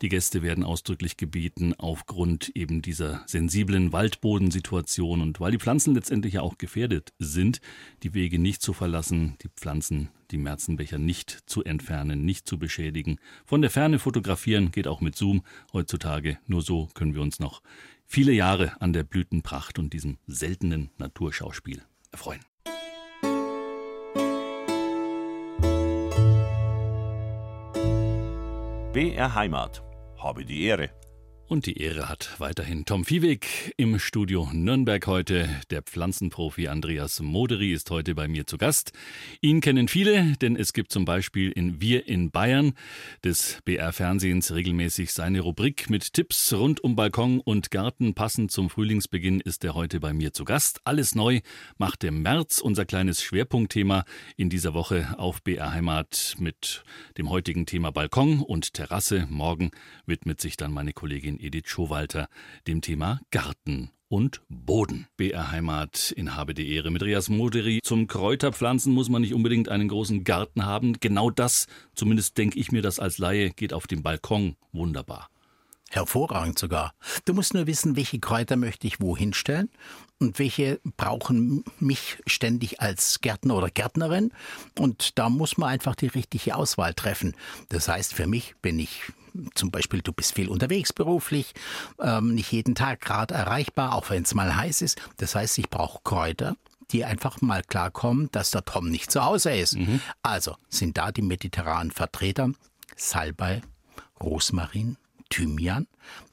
Die Gäste werden ausdrücklich gebeten, aufgrund eben dieser sensiblen Waldbodensituation und weil die Pflanzen letztendlich ja auch gefährdet sind, die Wege nicht zu verlassen, die Pflanzen, die Merzenbecher nicht zu entfernen, nicht zu beschädigen. Von der Ferne fotografieren geht auch mit Zoom heutzutage. Nur so können wir uns noch viele Jahre an der Blütenpracht und diesem seltenen Naturschauspiel erfreuen. BR Heimat. Habe die Ehre. Und die Ehre hat weiterhin Tom Viehweg im Studio Nürnberg heute. Der Pflanzenprofi Andreas Moderi ist heute bei mir zu Gast. Ihn kennen viele, denn es gibt zum Beispiel in Wir in Bayern des BR-Fernsehens regelmäßig seine Rubrik mit Tipps rund um Balkon und Garten. Passend zum Frühlingsbeginn ist er heute bei mir zu Gast. Alles neu macht der März unser kleines Schwerpunktthema in dieser Woche auf BR Heimat mit dem heutigen Thema Balkon und Terrasse. Morgen widmet sich dann meine Kollegin Edith Schowalter dem Thema Garten und Boden. BR Heimat in Habe die Ehre mit Rias Moderi. Zum Kräuterpflanzen muss man nicht unbedingt einen großen Garten haben. Genau das, zumindest denke ich mir das als Laie, geht auf dem Balkon wunderbar. Hervorragend sogar. Du musst nur wissen, welche Kräuter möchte ich wohin stellen und welche brauchen mich ständig als Gärtner oder Gärtnerin. Und da muss man einfach die richtige Auswahl treffen. Das heißt, für mich bin ich zum Beispiel, du bist viel unterwegs beruflich, ähm, nicht jeden Tag gerade erreichbar, auch wenn es mal heiß ist. Das heißt, ich brauche Kräuter, die einfach mal klarkommen, dass der Tom nicht zu Hause ist. Mhm. Also sind da die mediterranen Vertreter Salbei, Rosmarin, Thymian.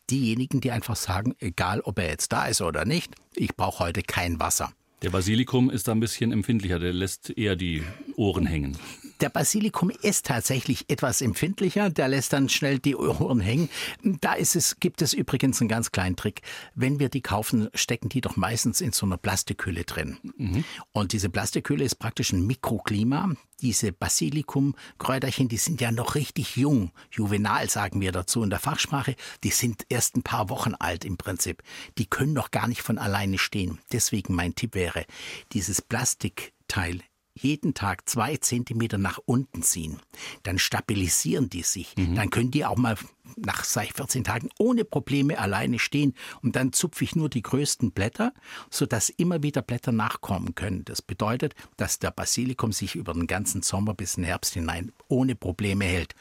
Diejenigen, die einfach sagen, egal ob er jetzt da ist oder nicht, ich brauche heute kein Wasser. Der Basilikum ist da ein bisschen empfindlicher, der lässt eher die Ohren hängen. Der Basilikum ist tatsächlich etwas empfindlicher, der lässt dann schnell die Ohren hängen. Da ist es, gibt es übrigens einen ganz kleinen Trick. Wenn wir die kaufen, stecken die doch meistens in so einer Plastikhülle drin. Mhm. Und diese Plastikhülle ist praktisch ein Mikroklima. Diese Basilikum-Kräuterchen, die sind ja noch richtig jung. Juvenal sagen wir dazu in der Fachsprache. Die sind erst ein paar Wochen alt im Prinzip. Die können noch gar nicht von alleine stehen. Deswegen mein Tipp wäre, dieses Plastikteil jeden Tag zwei Zentimeter nach unten ziehen, dann stabilisieren die sich. Mhm. Dann können die auch mal nach ich, 14 Tagen ohne Probleme alleine stehen. Und dann zupfe ich nur die größten Blätter, sodass immer wieder Blätter nachkommen können. Das bedeutet, dass der Basilikum sich über den ganzen Sommer bis in den Herbst hinein ohne Probleme hält.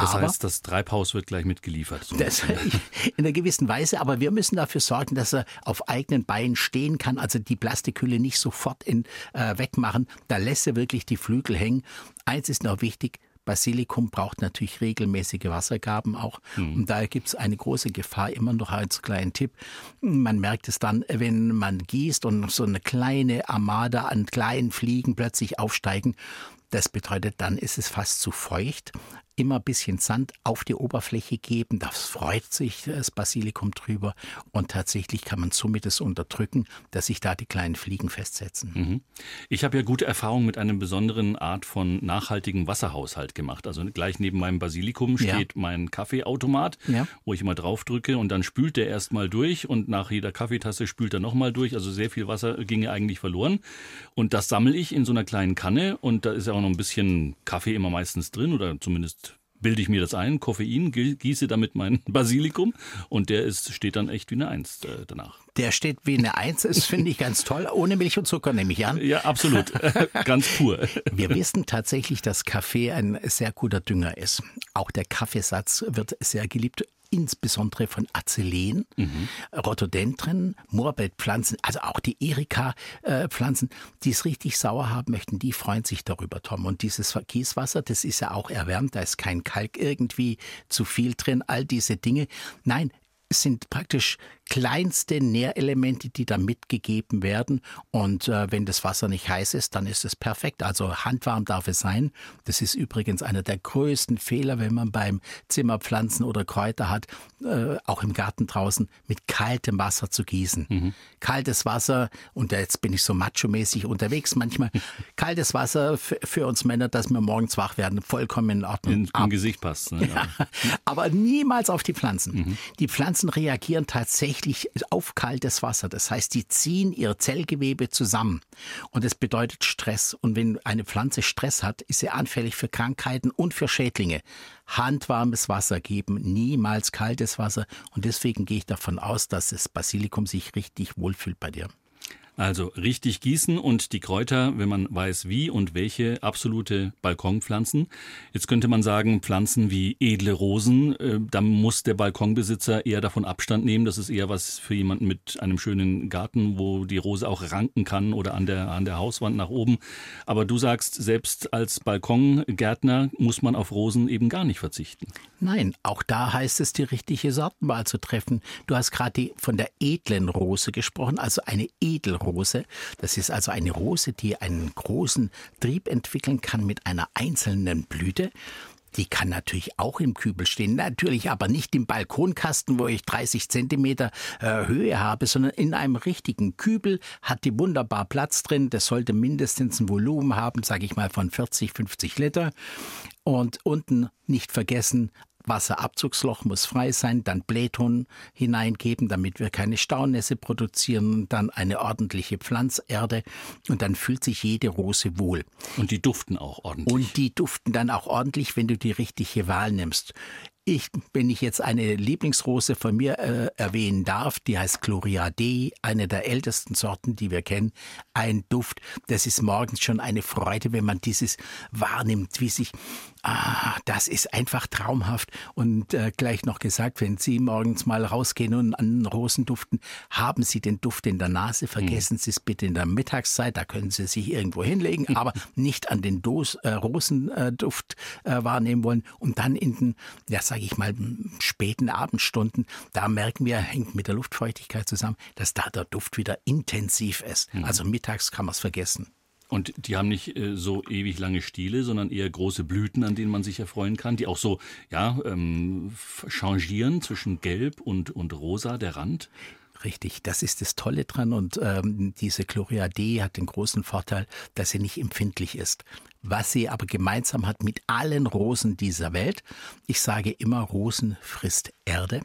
Das aber, heißt, das Treibhaus wird gleich mitgeliefert. So das, in einer gewissen Weise, aber wir müssen dafür sorgen, dass er auf eigenen Beinen stehen kann, also die Plastikhülle nicht sofort in, äh, wegmachen. Da lässt er wirklich die Flügel hängen. Eins ist noch wichtig, Basilikum braucht natürlich regelmäßige Wassergaben auch. Mhm. Und daher gibt es eine große Gefahr, immer noch als kleinen Tipp. Man merkt es dann, wenn man gießt und so eine kleine Armada an kleinen Fliegen plötzlich aufsteigen. Das bedeutet, dann ist es fast zu feucht immer ein bisschen Sand auf die Oberfläche geben. Das freut sich das Basilikum drüber. Und tatsächlich kann man somit es unterdrücken, dass sich da die kleinen Fliegen festsetzen. Mhm. Ich habe ja gute Erfahrungen mit einer besonderen Art von nachhaltigem Wasserhaushalt gemacht. Also gleich neben meinem Basilikum steht ja. mein Kaffeeautomat, ja. wo ich immer drauf drücke und dann spült der erstmal durch und nach jeder Kaffeetasse spült er nochmal durch. Also sehr viel Wasser ginge eigentlich verloren. Und das sammle ich in so einer kleinen Kanne und da ist ja auch noch ein bisschen Kaffee immer meistens drin oder zumindest bilde ich mir das ein, Koffein, gieße damit mein Basilikum und der ist, steht dann echt wie eine Eins äh, danach. Der steht wie eine Eins, das finde ich ganz toll. Ohne Milch und Zucker nehme ich an. Ja, absolut. ganz pur. Wir wissen tatsächlich, dass Kaffee ein sehr guter Dünger ist. Auch der Kaffeesatz wird sehr geliebt insbesondere von Azelén, mhm. Rhododendren, Moorbelpflanzen, also auch die Erika-Pflanzen, die es richtig sauer haben möchten, die freuen sich darüber, Tom. Und dieses Gießwasser, das ist ja auch erwärmt, da ist kein Kalk irgendwie zu viel drin, all diese Dinge. Nein, es sind praktisch kleinste Nährelemente, die da mitgegeben werden. Und äh, wenn das Wasser nicht heiß ist, dann ist es perfekt. Also handwarm darf es sein. Das ist übrigens einer der größten Fehler, wenn man beim Zimmerpflanzen oder Kräuter hat, äh, auch im Garten draußen, mit kaltem Wasser zu gießen. Mhm. Kaltes Wasser, und jetzt bin ich so macho-mäßig unterwegs manchmal, kaltes Wasser für uns Männer, dass wir morgens wach werden, vollkommen in Ordnung. In, Im Gesicht passt. Ne? Ja. Aber niemals auf die Pflanzen. Mhm. Die Pflanzen reagieren tatsächlich tatsächlich auf kaltes Wasser. Das heißt, die ziehen ihr Zellgewebe zusammen. Und das bedeutet Stress. Und wenn eine Pflanze Stress hat, ist sie anfällig für Krankheiten und für Schädlinge. Handwarmes Wasser geben, niemals kaltes Wasser. Und deswegen gehe ich davon aus, dass das Basilikum sich richtig wohlfühlt bei dir. Also richtig gießen und die Kräuter, wenn man weiß wie und welche, absolute Balkonpflanzen. Jetzt könnte man sagen, Pflanzen wie edle Rosen, äh, da muss der Balkonbesitzer eher davon Abstand nehmen. Das ist eher was für jemanden mit einem schönen Garten, wo die Rose auch ranken kann oder an der, an der Hauswand nach oben. Aber du sagst, selbst als Balkongärtner muss man auf Rosen eben gar nicht verzichten. Nein, auch da heißt es, die richtige Sortenwahl zu treffen. Du hast gerade von der edlen Rose gesprochen, also eine Edelrose. Rose. Das ist also eine Rose, die einen großen Trieb entwickeln kann mit einer einzelnen Blüte. Die kann natürlich auch im Kübel stehen, natürlich aber nicht im Balkonkasten, wo ich 30 Zentimeter äh, Höhe habe, sondern in einem richtigen Kübel hat die wunderbar Platz drin. Das sollte mindestens ein Volumen haben, sage ich mal, von 40, 50 Liter. Und unten nicht vergessen Wasserabzugsloch muss frei sein, dann Blähton hineingeben, damit wir keine Staunässe produzieren, dann eine ordentliche Pflanzerde und dann fühlt sich jede Rose wohl. Und die duften auch ordentlich. Und die duften dann auch ordentlich, wenn du die richtige Wahl nimmst. Ich, wenn ich jetzt eine Lieblingsrose von mir äh, erwähnen darf, die heißt Gloria Dei, eine der ältesten Sorten, die wir kennen. Ein Duft, das ist morgens schon eine Freude, wenn man dieses wahrnimmt, wie sich Ah, das ist einfach traumhaft. Und äh, gleich noch gesagt, wenn Sie morgens mal rausgehen und an Rosen duften, haben Sie den Duft in der Nase. Vergessen mhm. Sie es bitte in der Mittagszeit. Da können Sie sich irgendwo hinlegen, aber nicht an den Dos, äh, Rosenduft äh, wahrnehmen wollen. Und dann in den, ja, sage ich mal, späten Abendstunden, da merken wir, hängt mit der Luftfeuchtigkeit zusammen, dass da der Duft wieder intensiv ist. Mhm. Also mittags kann man es vergessen. Und die haben nicht äh, so ewig lange Stiele, sondern eher große Blüten, an denen man sich erfreuen kann, die auch so ja ähm, changieren zwischen Gelb und und Rosa der Rand. Richtig, das ist das Tolle dran und ähm, diese Chloria D hat den großen Vorteil, dass sie nicht empfindlich ist. Was sie aber gemeinsam hat mit allen Rosen dieser Welt, ich sage immer, Rosen frisst Erde.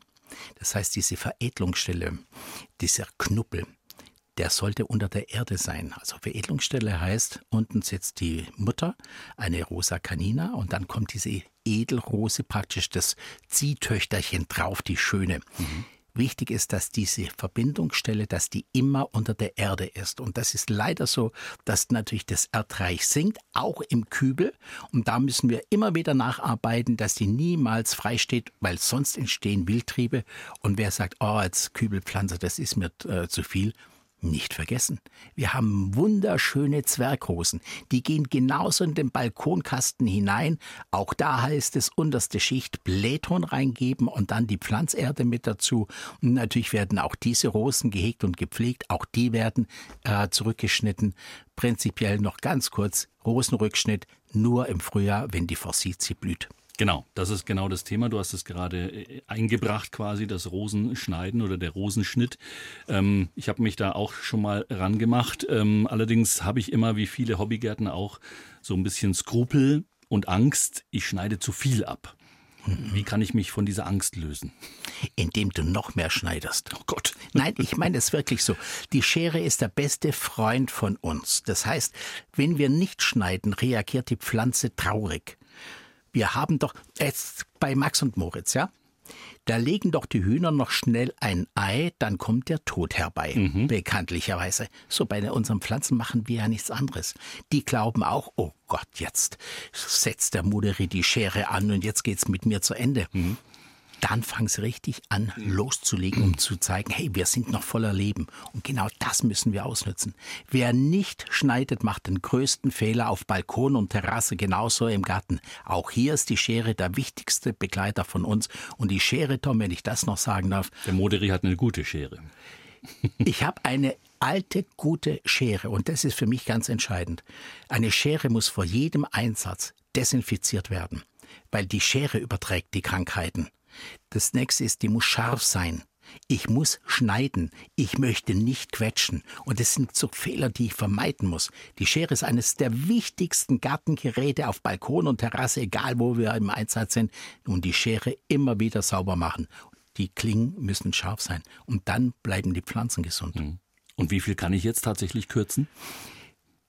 Das heißt, diese Veredelungsstelle, dieser Knuppel, der sollte unter der Erde sein. Also Veredelungsstelle heißt, unten sitzt die Mutter, eine Rosa Canina, und dann kommt diese Edelrose praktisch das Ziehtöchterchen drauf, die schöne. Mhm. Wichtig ist, dass diese Verbindungsstelle, dass die immer unter der Erde ist. Und das ist leider so, dass natürlich das Erdreich sinkt, auch im Kübel. Und da müssen wir immer wieder nacharbeiten, dass die niemals frei steht, weil sonst entstehen Wildtriebe. Und wer sagt, oh, als Kübelpflanze, das ist mir äh, zu viel, nicht vergessen, wir haben wunderschöne Zwergrosen. Die gehen genauso in den Balkonkasten hinein. Auch da heißt es unterste Schicht Blähton reingeben und dann die Pflanzerde mit dazu. Und natürlich werden auch diese Rosen gehegt und gepflegt. Auch die werden äh, zurückgeschnitten. Prinzipiell noch ganz kurz Rosenrückschnitt nur im Frühjahr, wenn die Forsythie blüht. Genau, das ist genau das Thema. Du hast es gerade äh, eingebracht, quasi das Rosenschneiden oder der Rosenschnitt. Ähm, ich habe mich da auch schon mal rangemacht. Ähm, allerdings habe ich immer, wie viele Hobbygärtner auch, so ein bisschen Skrupel und Angst. Ich schneide zu viel ab. Wie kann ich mich von dieser Angst lösen? Indem du noch mehr schneidest. Oh Gott. Nein, ich meine es wirklich so. Die Schere ist der beste Freund von uns. Das heißt, wenn wir nicht schneiden, reagiert die Pflanze traurig. Wir haben doch jetzt bei Max und Moritz, ja? Da legen doch die Hühner noch schnell ein Ei, dann kommt der Tod herbei. Mhm. Bekanntlicherweise. So bei unseren Pflanzen machen wir ja nichts anderes. Die glauben auch, oh Gott, jetzt setzt der Muderi die Schere an und jetzt geht's mit mir zu Ende. Mhm dann fangen sie richtig an, loszulegen, um zu zeigen, hey, wir sind noch voller Leben. Und genau das müssen wir ausnutzen. Wer nicht schneidet, macht den größten Fehler auf Balkon und Terrasse, genauso im Garten. Auch hier ist die Schere der wichtigste Begleiter von uns. Und die Schere, Tom, wenn ich das noch sagen darf. Der Moderi hat eine gute Schere. ich habe eine alte, gute Schere und das ist für mich ganz entscheidend. Eine Schere muss vor jedem Einsatz desinfiziert werden, weil die Schere überträgt die Krankheiten. Das nächste ist, die muss scharf sein. Ich muss schneiden. Ich möchte nicht quetschen. Und das sind so Fehler, die ich vermeiden muss. Die Schere ist eines der wichtigsten Gartengeräte auf Balkon und Terrasse, egal wo wir im Einsatz sind. Und die Schere immer wieder sauber machen. Die Klingen müssen scharf sein. Und dann bleiben die Pflanzen gesund. Mhm. Und wie viel kann ich jetzt tatsächlich kürzen?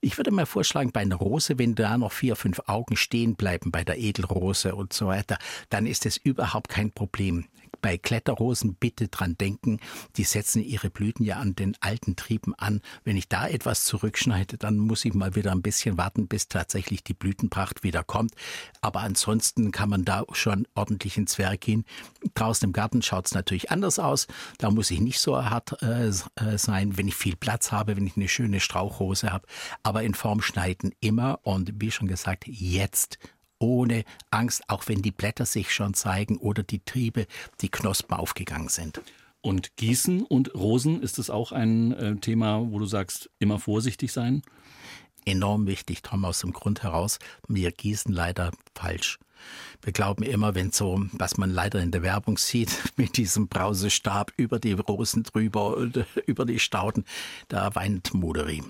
Ich würde mal vorschlagen, bei einer Rose, wenn da noch vier, fünf Augen stehen bleiben, bei der Edelrose und so weiter, dann ist es überhaupt kein Problem bei Kletterrosen bitte dran denken, die setzen ihre Blüten ja an den alten Trieben an. Wenn ich da etwas zurückschneide, dann muss ich mal wieder ein bisschen warten, bis tatsächlich die Blütenpracht wieder kommt. Aber ansonsten kann man da schon ordentlich ins Werk gehen. Draußen im Garten schaut es natürlich anders aus. Da muss ich nicht so hart äh, äh, sein, wenn ich viel Platz habe, wenn ich eine schöne Strauchrose habe. Aber in Form schneiden immer und wie schon gesagt, jetzt ohne Angst, auch wenn die Blätter sich schon zeigen oder die Triebe, die Knospen aufgegangen sind. Und Gießen und Rosen, ist das auch ein äh, Thema, wo du sagst, immer vorsichtig sein? Enorm wichtig, Tom, aus dem Grund heraus, wir gießen leider falsch. Wir glauben immer, wenn so, was man leider in der Werbung sieht, mit diesem Brausestab über die Rosen drüber, und über die Stauden, da weint Moderie.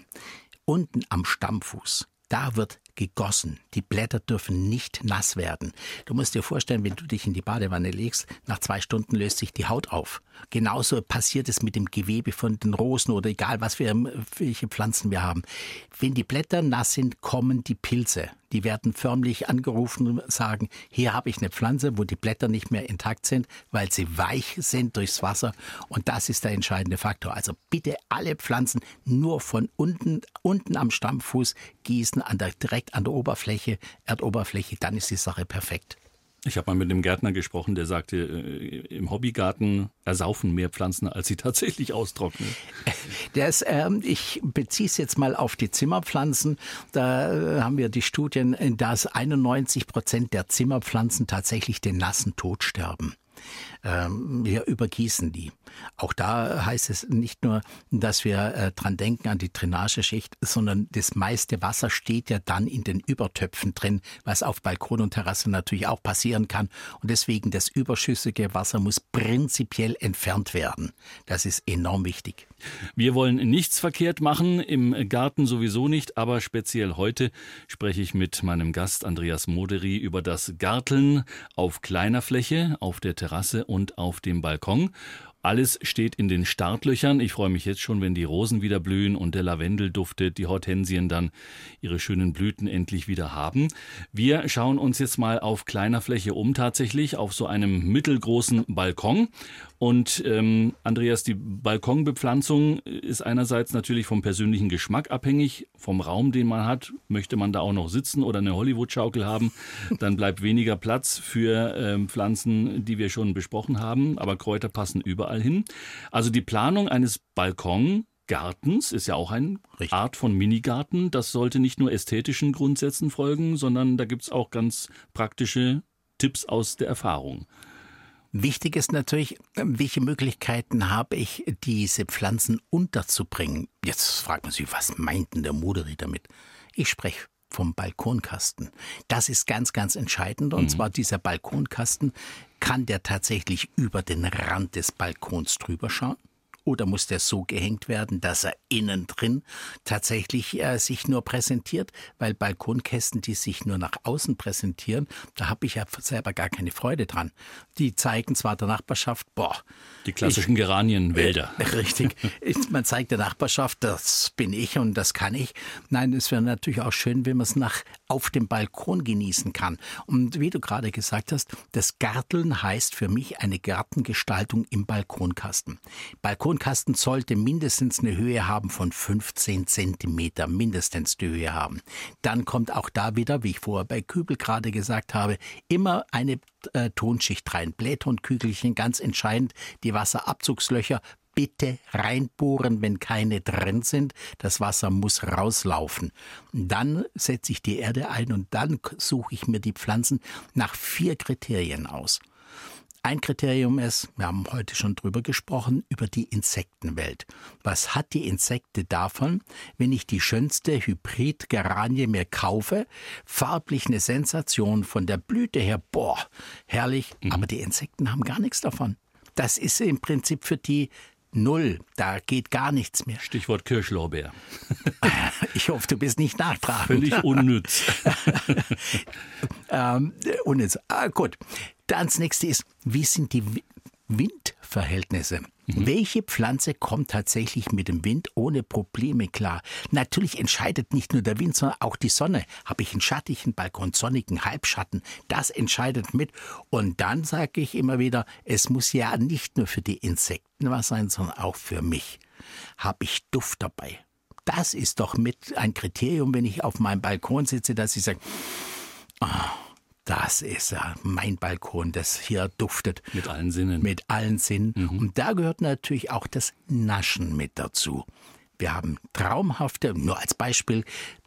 Unten am Stammfuß, da wird gegossen. Die Blätter dürfen nicht nass werden. Du musst dir vorstellen, wenn du dich in die Badewanne legst, nach zwei Stunden löst sich die Haut auf. Genauso passiert es mit dem Gewebe von den Rosen oder egal, was wir, welche Pflanzen wir haben. Wenn die Blätter nass sind, kommen die Pilze. Die werden förmlich angerufen und sagen, hier habe ich eine Pflanze, wo die Blätter nicht mehr intakt sind, weil sie weich sind durchs Wasser. Und das ist der entscheidende Faktor. Also bitte alle Pflanzen nur von unten, unten am Stammfuß gießen, an der, direkt an der Oberfläche, Erdoberfläche, dann ist die Sache perfekt. Ich habe mal mit einem Gärtner gesprochen, der sagte, äh, im Hobbygarten ersaufen mehr Pflanzen, als sie tatsächlich austrocknen. Das, ähm, ich beziehe es jetzt mal auf die Zimmerpflanzen. Da äh, haben wir die Studien, dass 91 Prozent der Zimmerpflanzen tatsächlich den nassen Tod sterben. Ähm, wir übergießen die. Auch da heißt es nicht nur, dass wir äh, dran denken an die Drainageschicht, sondern das meiste Wasser steht ja dann in den Übertöpfen drin, was auf Balkon und Terrasse natürlich auch passieren kann. Und deswegen das überschüssige Wasser muss prinzipiell entfernt werden. Das ist enorm wichtig. Wir wollen nichts verkehrt machen, im Garten sowieso nicht, aber speziell heute spreche ich mit meinem Gast Andreas Moderi über das Garteln auf kleiner Fläche, auf der Terrasse und auf dem Balkon. Alles steht in den Startlöchern. Ich freue mich jetzt schon, wenn die Rosen wieder blühen und der Lavendel duftet, die Hortensien dann ihre schönen Blüten endlich wieder haben. Wir schauen uns jetzt mal auf kleiner Fläche um, tatsächlich auf so einem mittelgroßen Balkon. Und ähm, Andreas, die Balkonbepflanzung ist einerseits natürlich vom persönlichen Geschmack abhängig, vom Raum, den man hat. Möchte man da auch noch sitzen oder eine Hollywood-Schaukel haben, dann bleibt weniger Platz für ähm, Pflanzen, die wir schon besprochen haben. Aber Kräuter passen überall hin. Also die Planung eines Balkongartens ist ja auch eine Richtig. Art von Minigarten. Das sollte nicht nur ästhetischen Grundsätzen folgen, sondern da gibt es auch ganz praktische Tipps aus der Erfahrung. Wichtig ist natürlich, welche Möglichkeiten habe ich, diese Pflanzen unterzubringen. Jetzt fragt man sich, was meint denn der Moderi damit? Ich spreche vom Balkonkasten. Das ist ganz, ganz entscheidend. Und mhm. zwar dieser Balkonkasten, kann der tatsächlich über den Rand des Balkons drüber schauen? Oder muss der so gehängt werden, dass er innen drin tatsächlich äh, sich nur präsentiert? Weil Balkonkästen, die sich nur nach außen präsentieren, da habe ich ja selber gar keine Freude dran. Die zeigen zwar der Nachbarschaft, boah. Die klassischen ich, Geranienwälder. Äh, richtig. man zeigt der Nachbarschaft, das bin ich und das kann ich. Nein, es wäre natürlich auch schön, wenn man es nach auf dem Balkon genießen kann. Und wie du gerade gesagt hast, das Garteln heißt für mich eine Gartengestaltung im Balkonkasten. Balkon Balkonkasten sollte mindestens eine Höhe haben von 15 Zentimeter, mindestens die Höhe haben. Dann kommt auch da wieder, wie ich vorher bei Kübel gerade gesagt habe, immer eine äh, Tonschicht rein. Blähtonkügelchen, ganz entscheidend, die Wasserabzugslöcher bitte reinbohren, wenn keine drin sind. Das Wasser muss rauslaufen. Dann setze ich die Erde ein und dann suche ich mir die Pflanzen nach vier Kriterien aus. Ein Kriterium ist, wir haben heute schon drüber gesprochen, über die Insektenwelt. Was hat die Insekte davon, wenn ich die schönste Hybrid-Geranie mir kaufe? Farblich eine Sensation von der Blüte her, boah, herrlich, mhm. aber die Insekten haben gar nichts davon. Das ist im Prinzip für die Null, da geht gar nichts mehr. Stichwort Kirschlorbeer. Ich hoffe, du bist nicht nachtragend. Völlig unnütz. ähm, unnütz. Ah, gut. Dann das nächste ist, wie sind die Wind Windverhältnisse. Mhm. Welche Pflanze kommt tatsächlich mit dem Wind ohne Probleme klar? Natürlich entscheidet nicht nur der Wind, sondern auch die Sonne. Habe ich einen schattigen Balkon, sonnigen Halbschatten? Das entscheidet mit. Und dann sage ich immer wieder, es muss ja nicht nur für die Insekten was sein, sondern auch für mich. Habe ich Duft dabei? Das ist doch mit ein Kriterium, wenn ich auf meinem Balkon sitze, dass ich sage, oh, das ist ja mein Balkon, das hier duftet. Mit allen Sinnen. Mit allen Sinnen. Mhm. Und da gehört natürlich auch das Naschen mit dazu. Wir haben traumhafte, nur als Beispiel,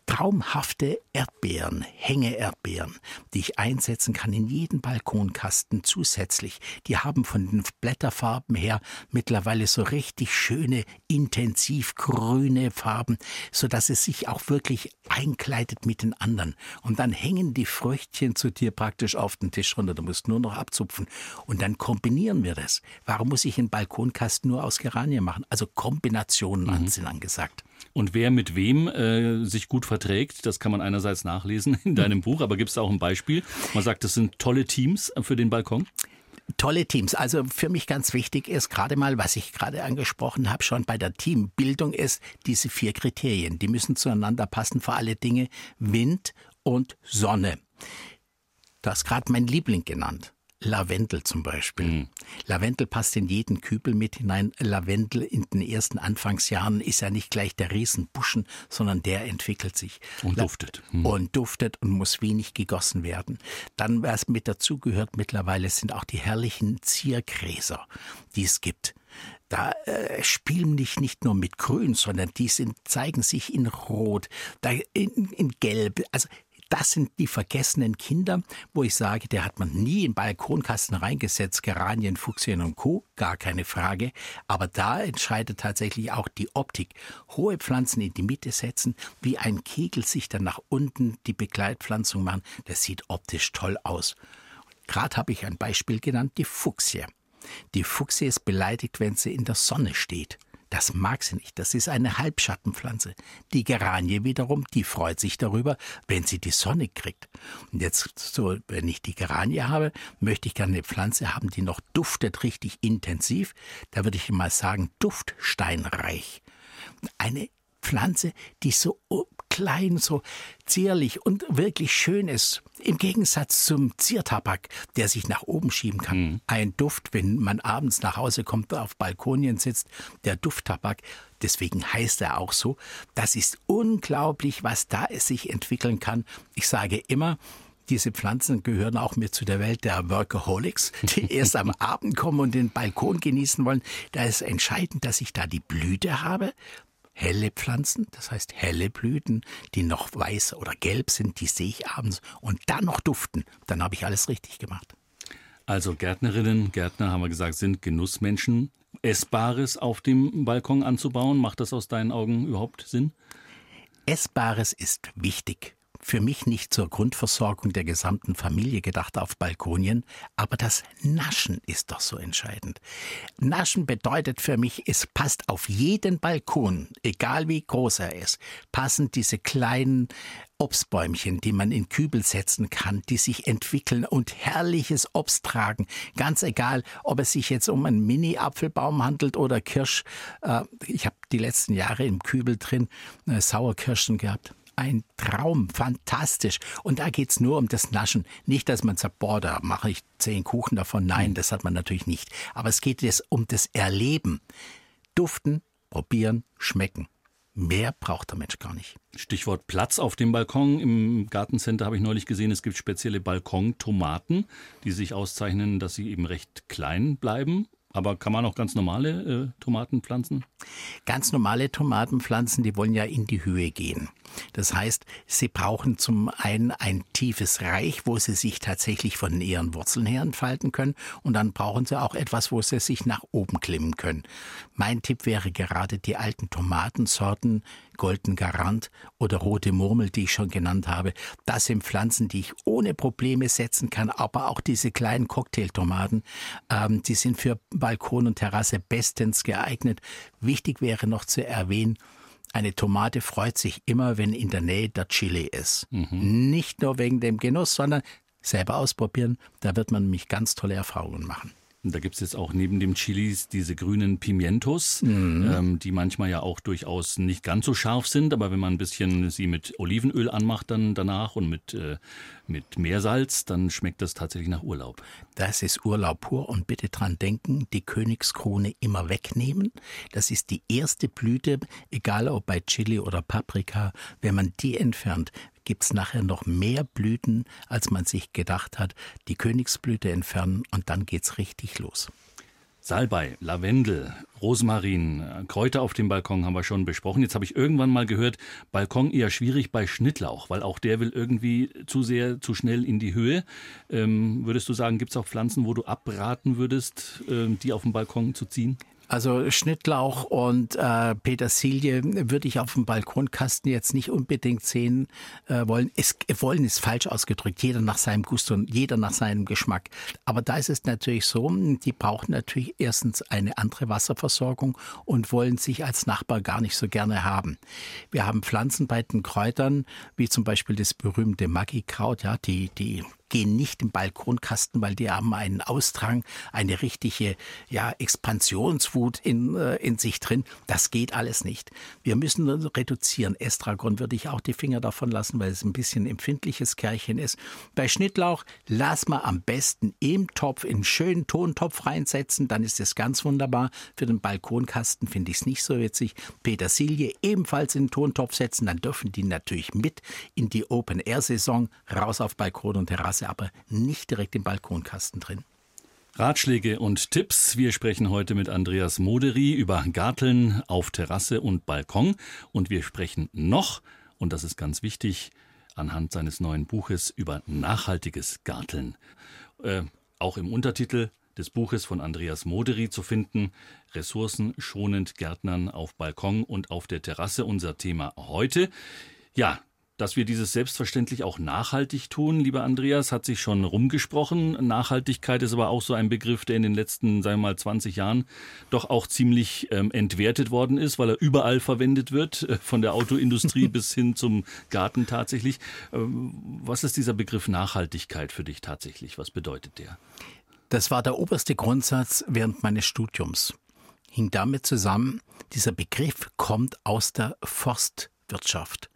traumhafte Erdbeeren, Hängeerdbeeren, die ich einsetzen kann in jeden Balkonkasten zusätzlich. Die haben von den Blätterfarben her mittlerweile so richtig schöne, intensiv grüne Farben, so dass es sich auch wirklich einkleidet mit den anderen. Und dann hängen die Früchtchen zu dir praktisch auf den Tisch runter. Du musst nur noch abzupfen. Und dann kombinieren wir das. Warum muss ich einen Balkonkasten nur aus Geranien machen? Also Kombinationen mhm. sind angesagt. Und wer mit wem äh, sich gut verträgt, das kann man einerseits nachlesen in deinem Buch, aber gibt es auch ein Beispiel? Man sagt, das sind tolle Teams für den Balkon. Tolle Teams. Also für mich ganz wichtig ist gerade mal, was ich gerade angesprochen habe, schon bei der Teambildung ist diese vier Kriterien. Die müssen zueinander passen vor alle Dinge Wind und Sonne. Du hast gerade mein Liebling genannt. Lavendel zum Beispiel. Mhm. Lavendel passt in jeden Kübel mit hinein. Lavendel in den ersten Anfangsjahren ist ja nicht gleich der Riesenbuschen, sondern der entwickelt sich. Und La duftet. Mhm. Und duftet und muss wenig gegossen werden. Dann, was mit dazugehört mittlerweile, sind auch die herrlichen Ziergräser, die es gibt da äh, spielen nicht, nicht nur mit Grün, sondern die sind, zeigen sich in Rot, da in, in Gelb. Also das sind die vergessenen Kinder, wo ich sage, der hat man nie in Balkonkasten reingesetzt, Geranien, Fuchsien und Co., gar keine Frage. Aber da entscheidet tatsächlich auch die Optik. Hohe Pflanzen in die Mitte setzen, wie ein Kegel sich dann nach unten die Begleitpflanzung machen, das sieht optisch toll aus. Gerade habe ich ein Beispiel genannt, die Fuchsie. Die Fuchsie ist beleidigt, wenn sie in der Sonne steht. Das mag sie nicht. Das ist eine Halbschattenpflanze. Die Geranie wiederum, die freut sich darüber, wenn sie die Sonne kriegt. Und jetzt, so, wenn ich die Geranie habe, möchte ich gerne eine Pflanze haben, die noch duftet richtig intensiv. Da würde ich mal sagen, duftsteinreich. Eine Pflanze, die so klein, so zierlich und wirklich schön ist. Im Gegensatz zum Ziertabak, der sich nach oben schieben kann. Mhm. Ein Duft, wenn man abends nach Hause kommt, auf Balkonien sitzt, der Dufttabak, deswegen heißt er auch so. Das ist unglaublich, was da es sich entwickeln kann. Ich sage immer, diese Pflanzen gehören auch mir zu der Welt der Workaholics, die erst am Abend kommen und den Balkon genießen wollen. Da ist entscheidend, dass ich da die Blüte habe, helle Pflanzen, das heißt helle Blüten, die noch weiß oder gelb sind, die sehe ich abends und dann noch duften, dann habe ich alles richtig gemacht. Also Gärtnerinnen, Gärtner haben wir gesagt, sind Genussmenschen. Essbares auf dem Balkon anzubauen, macht das aus deinen Augen überhaupt Sinn? Essbares ist wichtig für mich nicht zur Grundversorgung der gesamten Familie gedacht auf Balkonien, aber das Naschen ist doch so entscheidend. Naschen bedeutet für mich, es passt auf jeden Balkon, egal wie groß er ist, passen diese kleinen Obstbäumchen, die man in Kübel setzen kann, die sich entwickeln und herrliches Obst tragen. Ganz egal, ob es sich jetzt um einen Mini-Apfelbaum handelt oder Kirsch. Äh, ich habe die letzten Jahre im Kübel drin äh, Sauerkirschen gehabt ein Traum, fantastisch. Und da geht es nur um das Naschen. Nicht, dass man sagt, boah, da mache ich zehn Kuchen davon. Nein, das hat man natürlich nicht. Aber es geht jetzt um das Erleben. Duften, probieren, schmecken. Mehr braucht der Mensch gar nicht. Stichwort Platz auf dem Balkon. Im Gartencenter habe ich neulich gesehen, es gibt spezielle Balkontomaten, die sich auszeichnen, dass sie eben recht klein bleiben aber kann man auch ganz normale äh, Tomaten pflanzen? Ganz normale Tomatenpflanzen, die wollen ja in die Höhe gehen. Das heißt, sie brauchen zum einen ein tiefes Reich, wo sie sich tatsächlich von ihren Wurzeln her entfalten können. Und dann brauchen sie auch etwas, wo sie sich nach oben klimmen können. Mein Tipp wäre gerade die alten Tomatensorten, Golden Garant oder Rote Murmel, die ich schon genannt habe. Das sind Pflanzen, die ich ohne Probleme setzen kann. Aber auch diese kleinen Cocktailtomaten, ähm, die sind für Balkon und Terrasse bestens geeignet. Wichtig wäre noch zu erwähnen, eine Tomate freut sich immer, wenn in der Nähe der Chili ist. Mhm. Nicht nur wegen dem Genuss, sondern selber ausprobieren. Da wird man nämlich ganz tolle Erfahrungen machen. Da gibt es jetzt auch neben dem Chilis diese grünen Pimientos, mhm. ähm, die manchmal ja auch durchaus nicht ganz so scharf sind, aber wenn man ein bisschen sie mit Olivenöl anmacht dann danach und mit, äh, mit Meersalz, dann schmeckt das tatsächlich nach Urlaub. Das ist Urlaub pur und bitte dran denken, die Königskrone immer wegnehmen. Das ist die erste Blüte, egal ob bei Chili oder Paprika. Wenn man die entfernt, gibt es nachher noch mehr Blüten, als man sich gedacht hat. Die Königsblüte entfernen und dann geht's richtig los. Salbei, Lavendel, Rosmarin, Kräuter auf dem Balkon haben wir schon besprochen. Jetzt habe ich irgendwann mal gehört, Balkon eher schwierig bei Schnittlauch, weil auch der will irgendwie zu sehr, zu schnell in die Höhe. Ähm, würdest du sagen, gibt es auch Pflanzen, wo du abraten würdest, äh, die auf dem Balkon zu ziehen? Also Schnittlauch und äh, Petersilie würde ich auf dem Balkonkasten jetzt nicht unbedingt sehen äh, wollen. Es, wollen ist falsch ausgedrückt, jeder nach seinem Gusto und jeder nach seinem Geschmack. Aber da ist es natürlich so, die brauchen natürlich erstens eine andere Wasserversorgung und wollen sich als Nachbar gar nicht so gerne haben. Wir haben Pflanzen bei den Kräutern, wie zum Beispiel das berühmte Maggi-Kraut, ja, die, die gehen nicht im Balkonkasten, weil die haben einen Austrang, eine richtige ja, Expansionswut in, äh, in sich drin. Das geht alles nicht. Wir müssen reduzieren. Estragon würde ich auch die Finger davon lassen, weil es ein bisschen empfindliches Kerlchen ist. Bei Schnittlauch lass mal am besten im Topf, in einen schönen Tontopf reinsetzen, dann ist es ganz wunderbar. Für den Balkonkasten finde ich es nicht so witzig. Petersilie ebenfalls in den Tontopf setzen, dann dürfen die natürlich mit in die Open-Air-Saison raus auf Balkon und Terrasse Terrasse, aber nicht direkt im Balkonkasten drin. Ratschläge und Tipps. Wir sprechen heute mit Andreas Moderi über Garteln auf Terrasse und Balkon. Und wir sprechen noch, und das ist ganz wichtig, anhand seines neuen Buches über nachhaltiges Garteln. Äh, auch im Untertitel des Buches von Andreas Moderi zu finden. Ressourcenschonend Gärtnern auf Balkon und auf der Terrasse. Unser Thema heute. Ja, dass wir dieses selbstverständlich auch nachhaltig tun, lieber Andreas, hat sich schon rumgesprochen. Nachhaltigkeit ist aber auch so ein Begriff, der in den letzten, sagen wir mal, 20 Jahren doch auch ziemlich ähm, entwertet worden ist, weil er überall verwendet wird, äh, von der Autoindustrie bis hin zum Garten tatsächlich. Ähm, was ist dieser Begriff Nachhaltigkeit für dich tatsächlich? Was bedeutet der? Das war der oberste Grundsatz während meines Studiums. Hing damit zusammen, dieser Begriff kommt aus der Forstwirtschaft.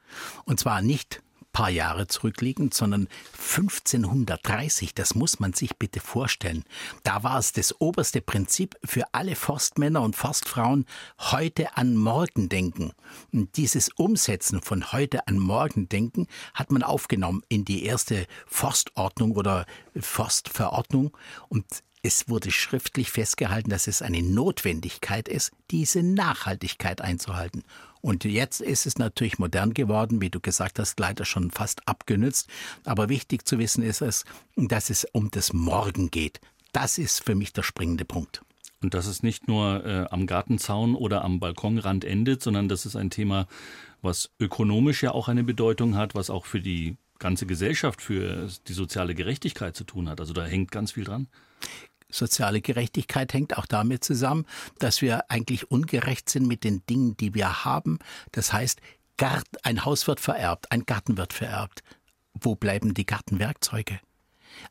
Und zwar nicht paar Jahre zurückliegend, sondern 1530, das muss man sich bitte vorstellen. Da war es das oberste Prinzip für alle Forstmänner und Forstfrauen, heute an morgen denken. Und dieses Umsetzen von heute an morgen denken hat man aufgenommen in die erste Forstordnung oder Forstverordnung und es wurde schriftlich festgehalten, dass es eine Notwendigkeit ist, diese Nachhaltigkeit einzuhalten. Und jetzt ist es natürlich modern geworden, wie du gesagt hast, leider schon fast abgenützt. Aber wichtig zu wissen ist es, dass es um das Morgen geht. Das ist für mich der springende Punkt. Und dass es nicht nur äh, am Gartenzaun oder am Balkonrand endet, sondern das ist ein Thema, was ökonomisch ja auch eine Bedeutung hat, was auch für die ganze Gesellschaft, für die soziale Gerechtigkeit zu tun hat. Also da hängt ganz viel dran. Soziale Gerechtigkeit hängt auch damit zusammen, dass wir eigentlich ungerecht sind mit den Dingen, die wir haben. Das heißt, ein Haus wird vererbt, ein Garten wird vererbt. Wo bleiben die Gartenwerkzeuge?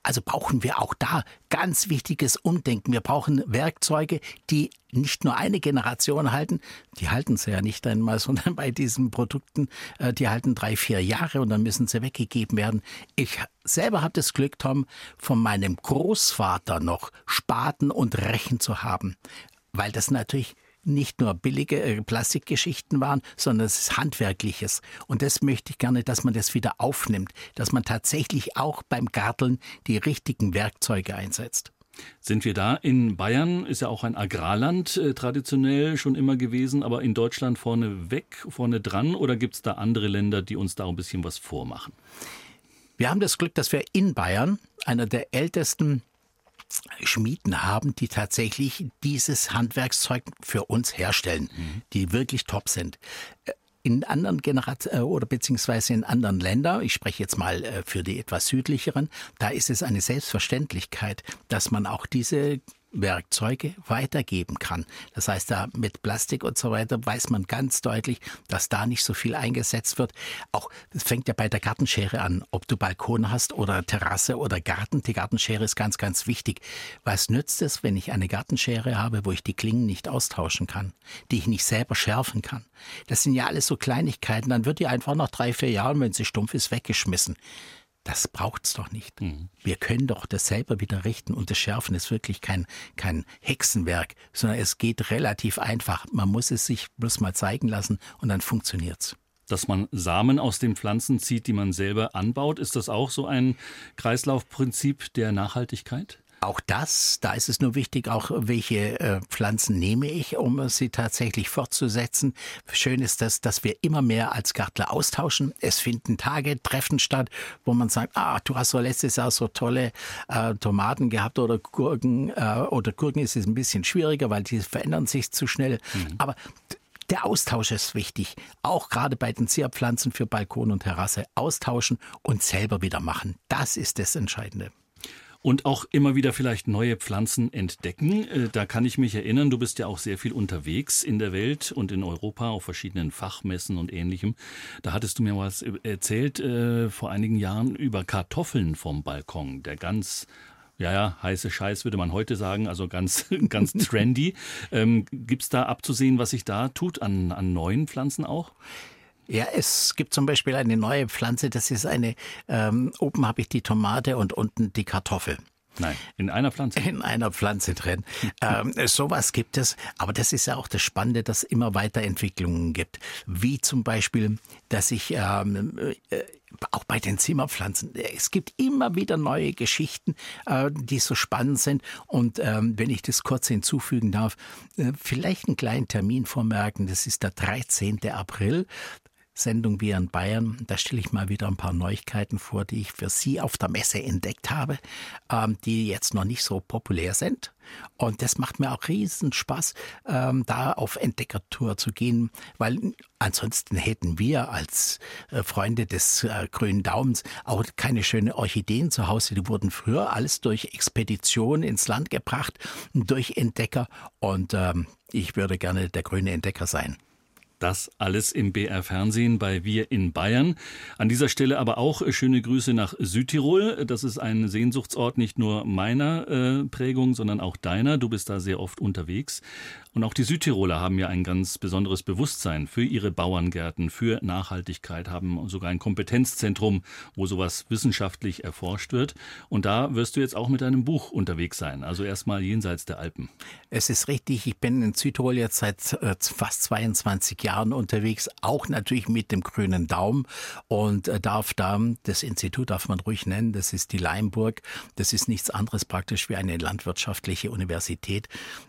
Also brauchen wir auch da ganz wichtiges Umdenken. Wir brauchen Werkzeuge, die nicht nur eine Generation halten, die halten sie ja nicht einmal, sondern bei diesen Produkten, äh, die halten drei, vier Jahre und dann müssen sie weggegeben werden. Ich selber habe das Glück, Tom, von meinem Großvater noch Spaten und Rechen zu haben, weil das natürlich nicht nur billige äh, Plastikgeschichten waren, sondern es ist Handwerkliches. Und das möchte ich gerne, dass man das wieder aufnimmt, dass man tatsächlich auch beim Garteln die richtigen Werkzeuge einsetzt. Sind wir da? In Bayern ist ja auch ein Agrarland äh, traditionell schon immer gewesen, aber in Deutschland vorne weg, vorne dran oder gibt es da andere Länder, die uns da ein bisschen was vormachen? Wir haben das Glück, dass wir in Bayern einer der ältesten Schmieden haben, die tatsächlich dieses Handwerkszeug für uns herstellen, mhm. die wirklich top sind. Äh, in anderen Generationen äh, oder beziehungsweise in anderen Ländern, ich spreche jetzt mal äh, für die etwas südlicheren, da ist es eine Selbstverständlichkeit, dass man auch diese Werkzeuge weitergeben kann. Das heißt, da mit Plastik und so weiter weiß man ganz deutlich, dass da nicht so viel eingesetzt wird. Auch es fängt ja bei der Gartenschere an, ob du Balkon hast oder Terrasse oder Garten. Die Gartenschere ist ganz, ganz wichtig. Was nützt es, wenn ich eine Gartenschere habe, wo ich die Klingen nicht austauschen kann, die ich nicht selber schärfen kann? Das sind ja alles so Kleinigkeiten. Dann wird die einfach nach drei, vier Jahren, wenn sie stumpf ist, weggeschmissen. Das braucht's doch nicht. Mhm. Wir können doch das selber wieder richten und das Schärfen ist wirklich kein, kein Hexenwerk, sondern es geht relativ einfach. Man muss es sich bloß mal zeigen lassen und dann funktioniert's. Dass man Samen aus den Pflanzen zieht, die man selber anbaut, ist das auch so ein Kreislaufprinzip der Nachhaltigkeit? Auch das, da ist es nur wichtig, auch welche äh, Pflanzen nehme ich, um sie tatsächlich fortzusetzen. Schön ist das, dass wir immer mehr als Gartler austauschen. Es finden Tage, Treffen statt, wo man sagt, ah, du hast so letztes Jahr so tolle äh, Tomaten gehabt oder Gurken. Äh, oder Gurken ist es ein bisschen schwieriger, weil die verändern sich zu schnell. Mhm. Aber der Austausch ist wichtig, auch gerade bei den Zierpflanzen für Balkon und Terrasse. Austauschen und selber wieder machen. Das ist das Entscheidende und auch immer wieder vielleicht neue Pflanzen entdecken. Äh, da kann ich mich erinnern, du bist ja auch sehr viel unterwegs in der Welt und in Europa auf verschiedenen Fachmessen und ähnlichem. Da hattest du mir was erzählt äh, vor einigen Jahren über Kartoffeln vom Balkon, der ganz ja, ja, heiße Scheiß würde man heute sagen, also ganz, ganz trendy. Ähm, Gibt es da abzusehen, was sich da tut an, an neuen Pflanzen auch? Ja, es gibt zum Beispiel eine neue Pflanze, das ist eine, ähm, oben habe ich die Tomate und unten die Kartoffel. Nein, in einer Pflanze. In einer Pflanze drin. ähm, sowas gibt es, aber das ist ja auch das Spannende, dass es immer Weiterentwicklungen gibt. Wie zum Beispiel, dass ich ähm, äh, auch bei den Zimmerpflanzen, es gibt immer wieder neue Geschichten, äh, die so spannend sind. Und ähm, wenn ich das kurz hinzufügen darf, äh, vielleicht einen kleinen Termin vormerken, das ist der 13. April. Sendung Wir in Bayern. Da stelle ich mal wieder ein paar Neuigkeiten vor, die ich für Sie auf der Messe entdeckt habe, ähm, die jetzt noch nicht so populär sind. Und das macht mir auch riesen Spaß, ähm, da auf Entdeckertour zu gehen, weil ansonsten hätten wir als äh, Freunde des äh, grünen Daumens auch keine schönen Orchideen zu Hause. Die wurden früher alles durch Expedition ins Land gebracht, durch Entdecker. Und ähm, ich würde gerne der grüne Entdecker sein. Das alles im BR Fernsehen bei Wir in Bayern. An dieser Stelle aber auch äh, schöne Grüße nach Südtirol. Das ist ein Sehnsuchtsort nicht nur meiner äh, Prägung, sondern auch deiner. Du bist da sehr oft unterwegs. Und auch die Südtiroler haben ja ein ganz besonderes Bewusstsein für ihre Bauerngärten, für Nachhaltigkeit, haben sogar ein Kompetenzzentrum, wo sowas wissenschaftlich erforscht wird. Und da wirst du jetzt auch mit deinem Buch unterwegs sein, also erstmal jenseits der Alpen. Es ist richtig, ich bin in Südtirol jetzt seit äh, fast 22 Jahren unterwegs, auch natürlich mit dem grünen Daumen und äh, darf da, das Institut darf man ruhig nennen, das ist die Leimburg, das ist nichts anderes praktisch wie eine landwirtschaftliche Universität.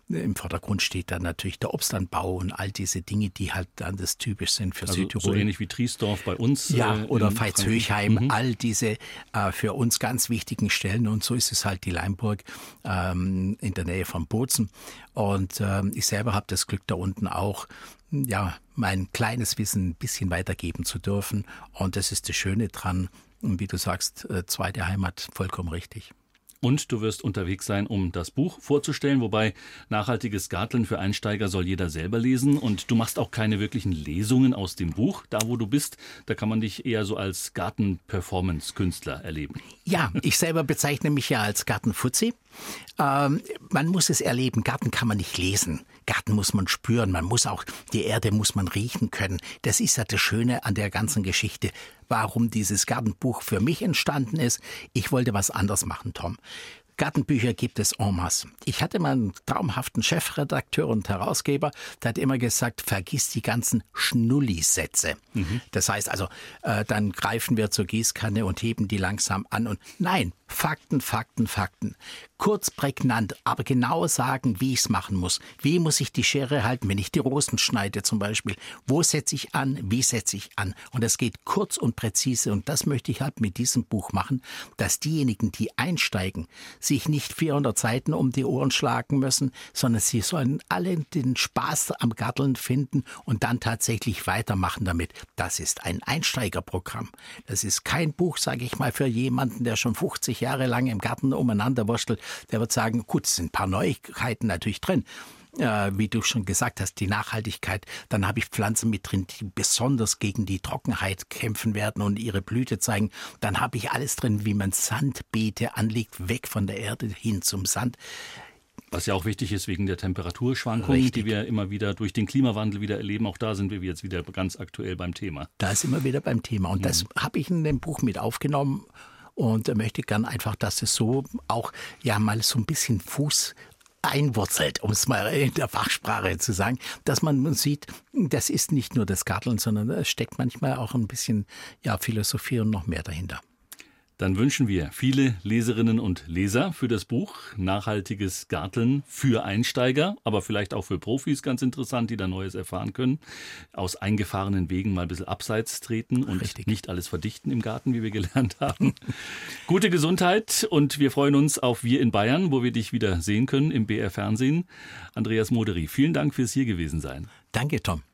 Im Vordergrund steht dann natürlich der Obstanbau und all diese Dinge, die halt dann das typisch sind für also Südtirol. So ähnlich wie Triesdorf bei uns. Ja, äh, oder Veitshöchheim, mhm. all diese äh, für uns ganz wichtigen Stellen. Und so ist es halt die Leimburg ähm, in der Nähe von Bozen. Und ähm, ich selber habe das Glück da unten auch, ja, mein kleines Wissen ein bisschen weitergeben zu dürfen. Und das ist das Schöne dran. Und wie du sagst, äh, zweite Heimat, vollkommen richtig. Und du wirst unterwegs sein, um das Buch vorzustellen, wobei nachhaltiges Garteln für Einsteiger soll jeder selber lesen. Und du machst auch keine wirklichen Lesungen aus dem Buch. Da, wo du bist, da kann man dich eher so als Garten-Performance-Künstler erleben. Ja, ich selber bezeichne mich ja als Gartenfuzzi. Ähm, man muss es erleben. Garten kann man nicht lesen. Garten muss man spüren. Man muss auch, die Erde muss man riechen können. Das ist ja das Schöne an der ganzen Geschichte. Warum dieses Gartenbuch für mich entstanden ist. Ich wollte was anderes machen, Tom. Gartenbücher gibt es en masse. Ich hatte mal einen traumhaften Chefredakteur und Herausgeber, der hat immer gesagt, vergiss die ganzen Schnullisätze. Mhm. Das heißt also, äh, dann greifen wir zur Gießkanne und heben die langsam an und nein, Fakten, Fakten, Fakten. Kurz, prägnant, aber genau sagen, wie ich es machen muss. Wie muss ich die Schere halten, wenn ich die Rosen schneide zum Beispiel? Wo setze ich an? Wie setze ich an? Und das geht kurz und präzise. Und das möchte ich halt mit diesem Buch machen, dass diejenigen, die einsteigen, sich nicht 400 Seiten um die Ohren schlagen müssen, sondern sie sollen alle den Spaß am Garteln finden und dann tatsächlich weitermachen damit. Das ist ein Einsteigerprogramm. Das ist kein Buch, sage ich mal, für jemanden, der schon 50 Jahre lang im Garten umeinander wurschtelt, der wird sagen, gut, es sind ein paar Neuigkeiten natürlich drin. Äh, wie du schon gesagt hast, die Nachhaltigkeit. Dann habe ich Pflanzen mit drin, die besonders gegen die Trockenheit kämpfen werden und ihre Blüte zeigen. Dann habe ich alles drin, wie man Sandbeete anlegt, weg von der Erde hin zum Sand. Was ja auch wichtig ist wegen der Temperaturschwankungen, Richtig. die wir immer wieder durch den Klimawandel wieder erleben. Auch da sind wir jetzt wieder ganz aktuell beim Thema. Da sind wir wieder beim Thema. Und mhm. das habe ich in dem Buch mit aufgenommen und möchte gern einfach, dass es so auch ja mal so ein bisschen Fuß einwurzelt, um es mal in der Fachsprache zu sagen, dass man sieht, das ist nicht nur das Garteln, sondern es steckt manchmal auch ein bisschen ja, Philosophie und noch mehr dahinter. Dann wünschen wir viele Leserinnen und Leser für das Buch Nachhaltiges Garteln für Einsteiger, aber vielleicht auch für Profis ganz interessant, die da Neues erfahren können. Aus eingefahrenen Wegen mal ein bisschen abseits treten und Richtig. nicht alles verdichten im Garten, wie wir gelernt haben. Gute Gesundheit und wir freuen uns auf Wir in Bayern, wo wir dich wieder sehen können im BR Fernsehen. Andreas Moderi, vielen Dank fürs hier gewesen sein. Danke, Tom.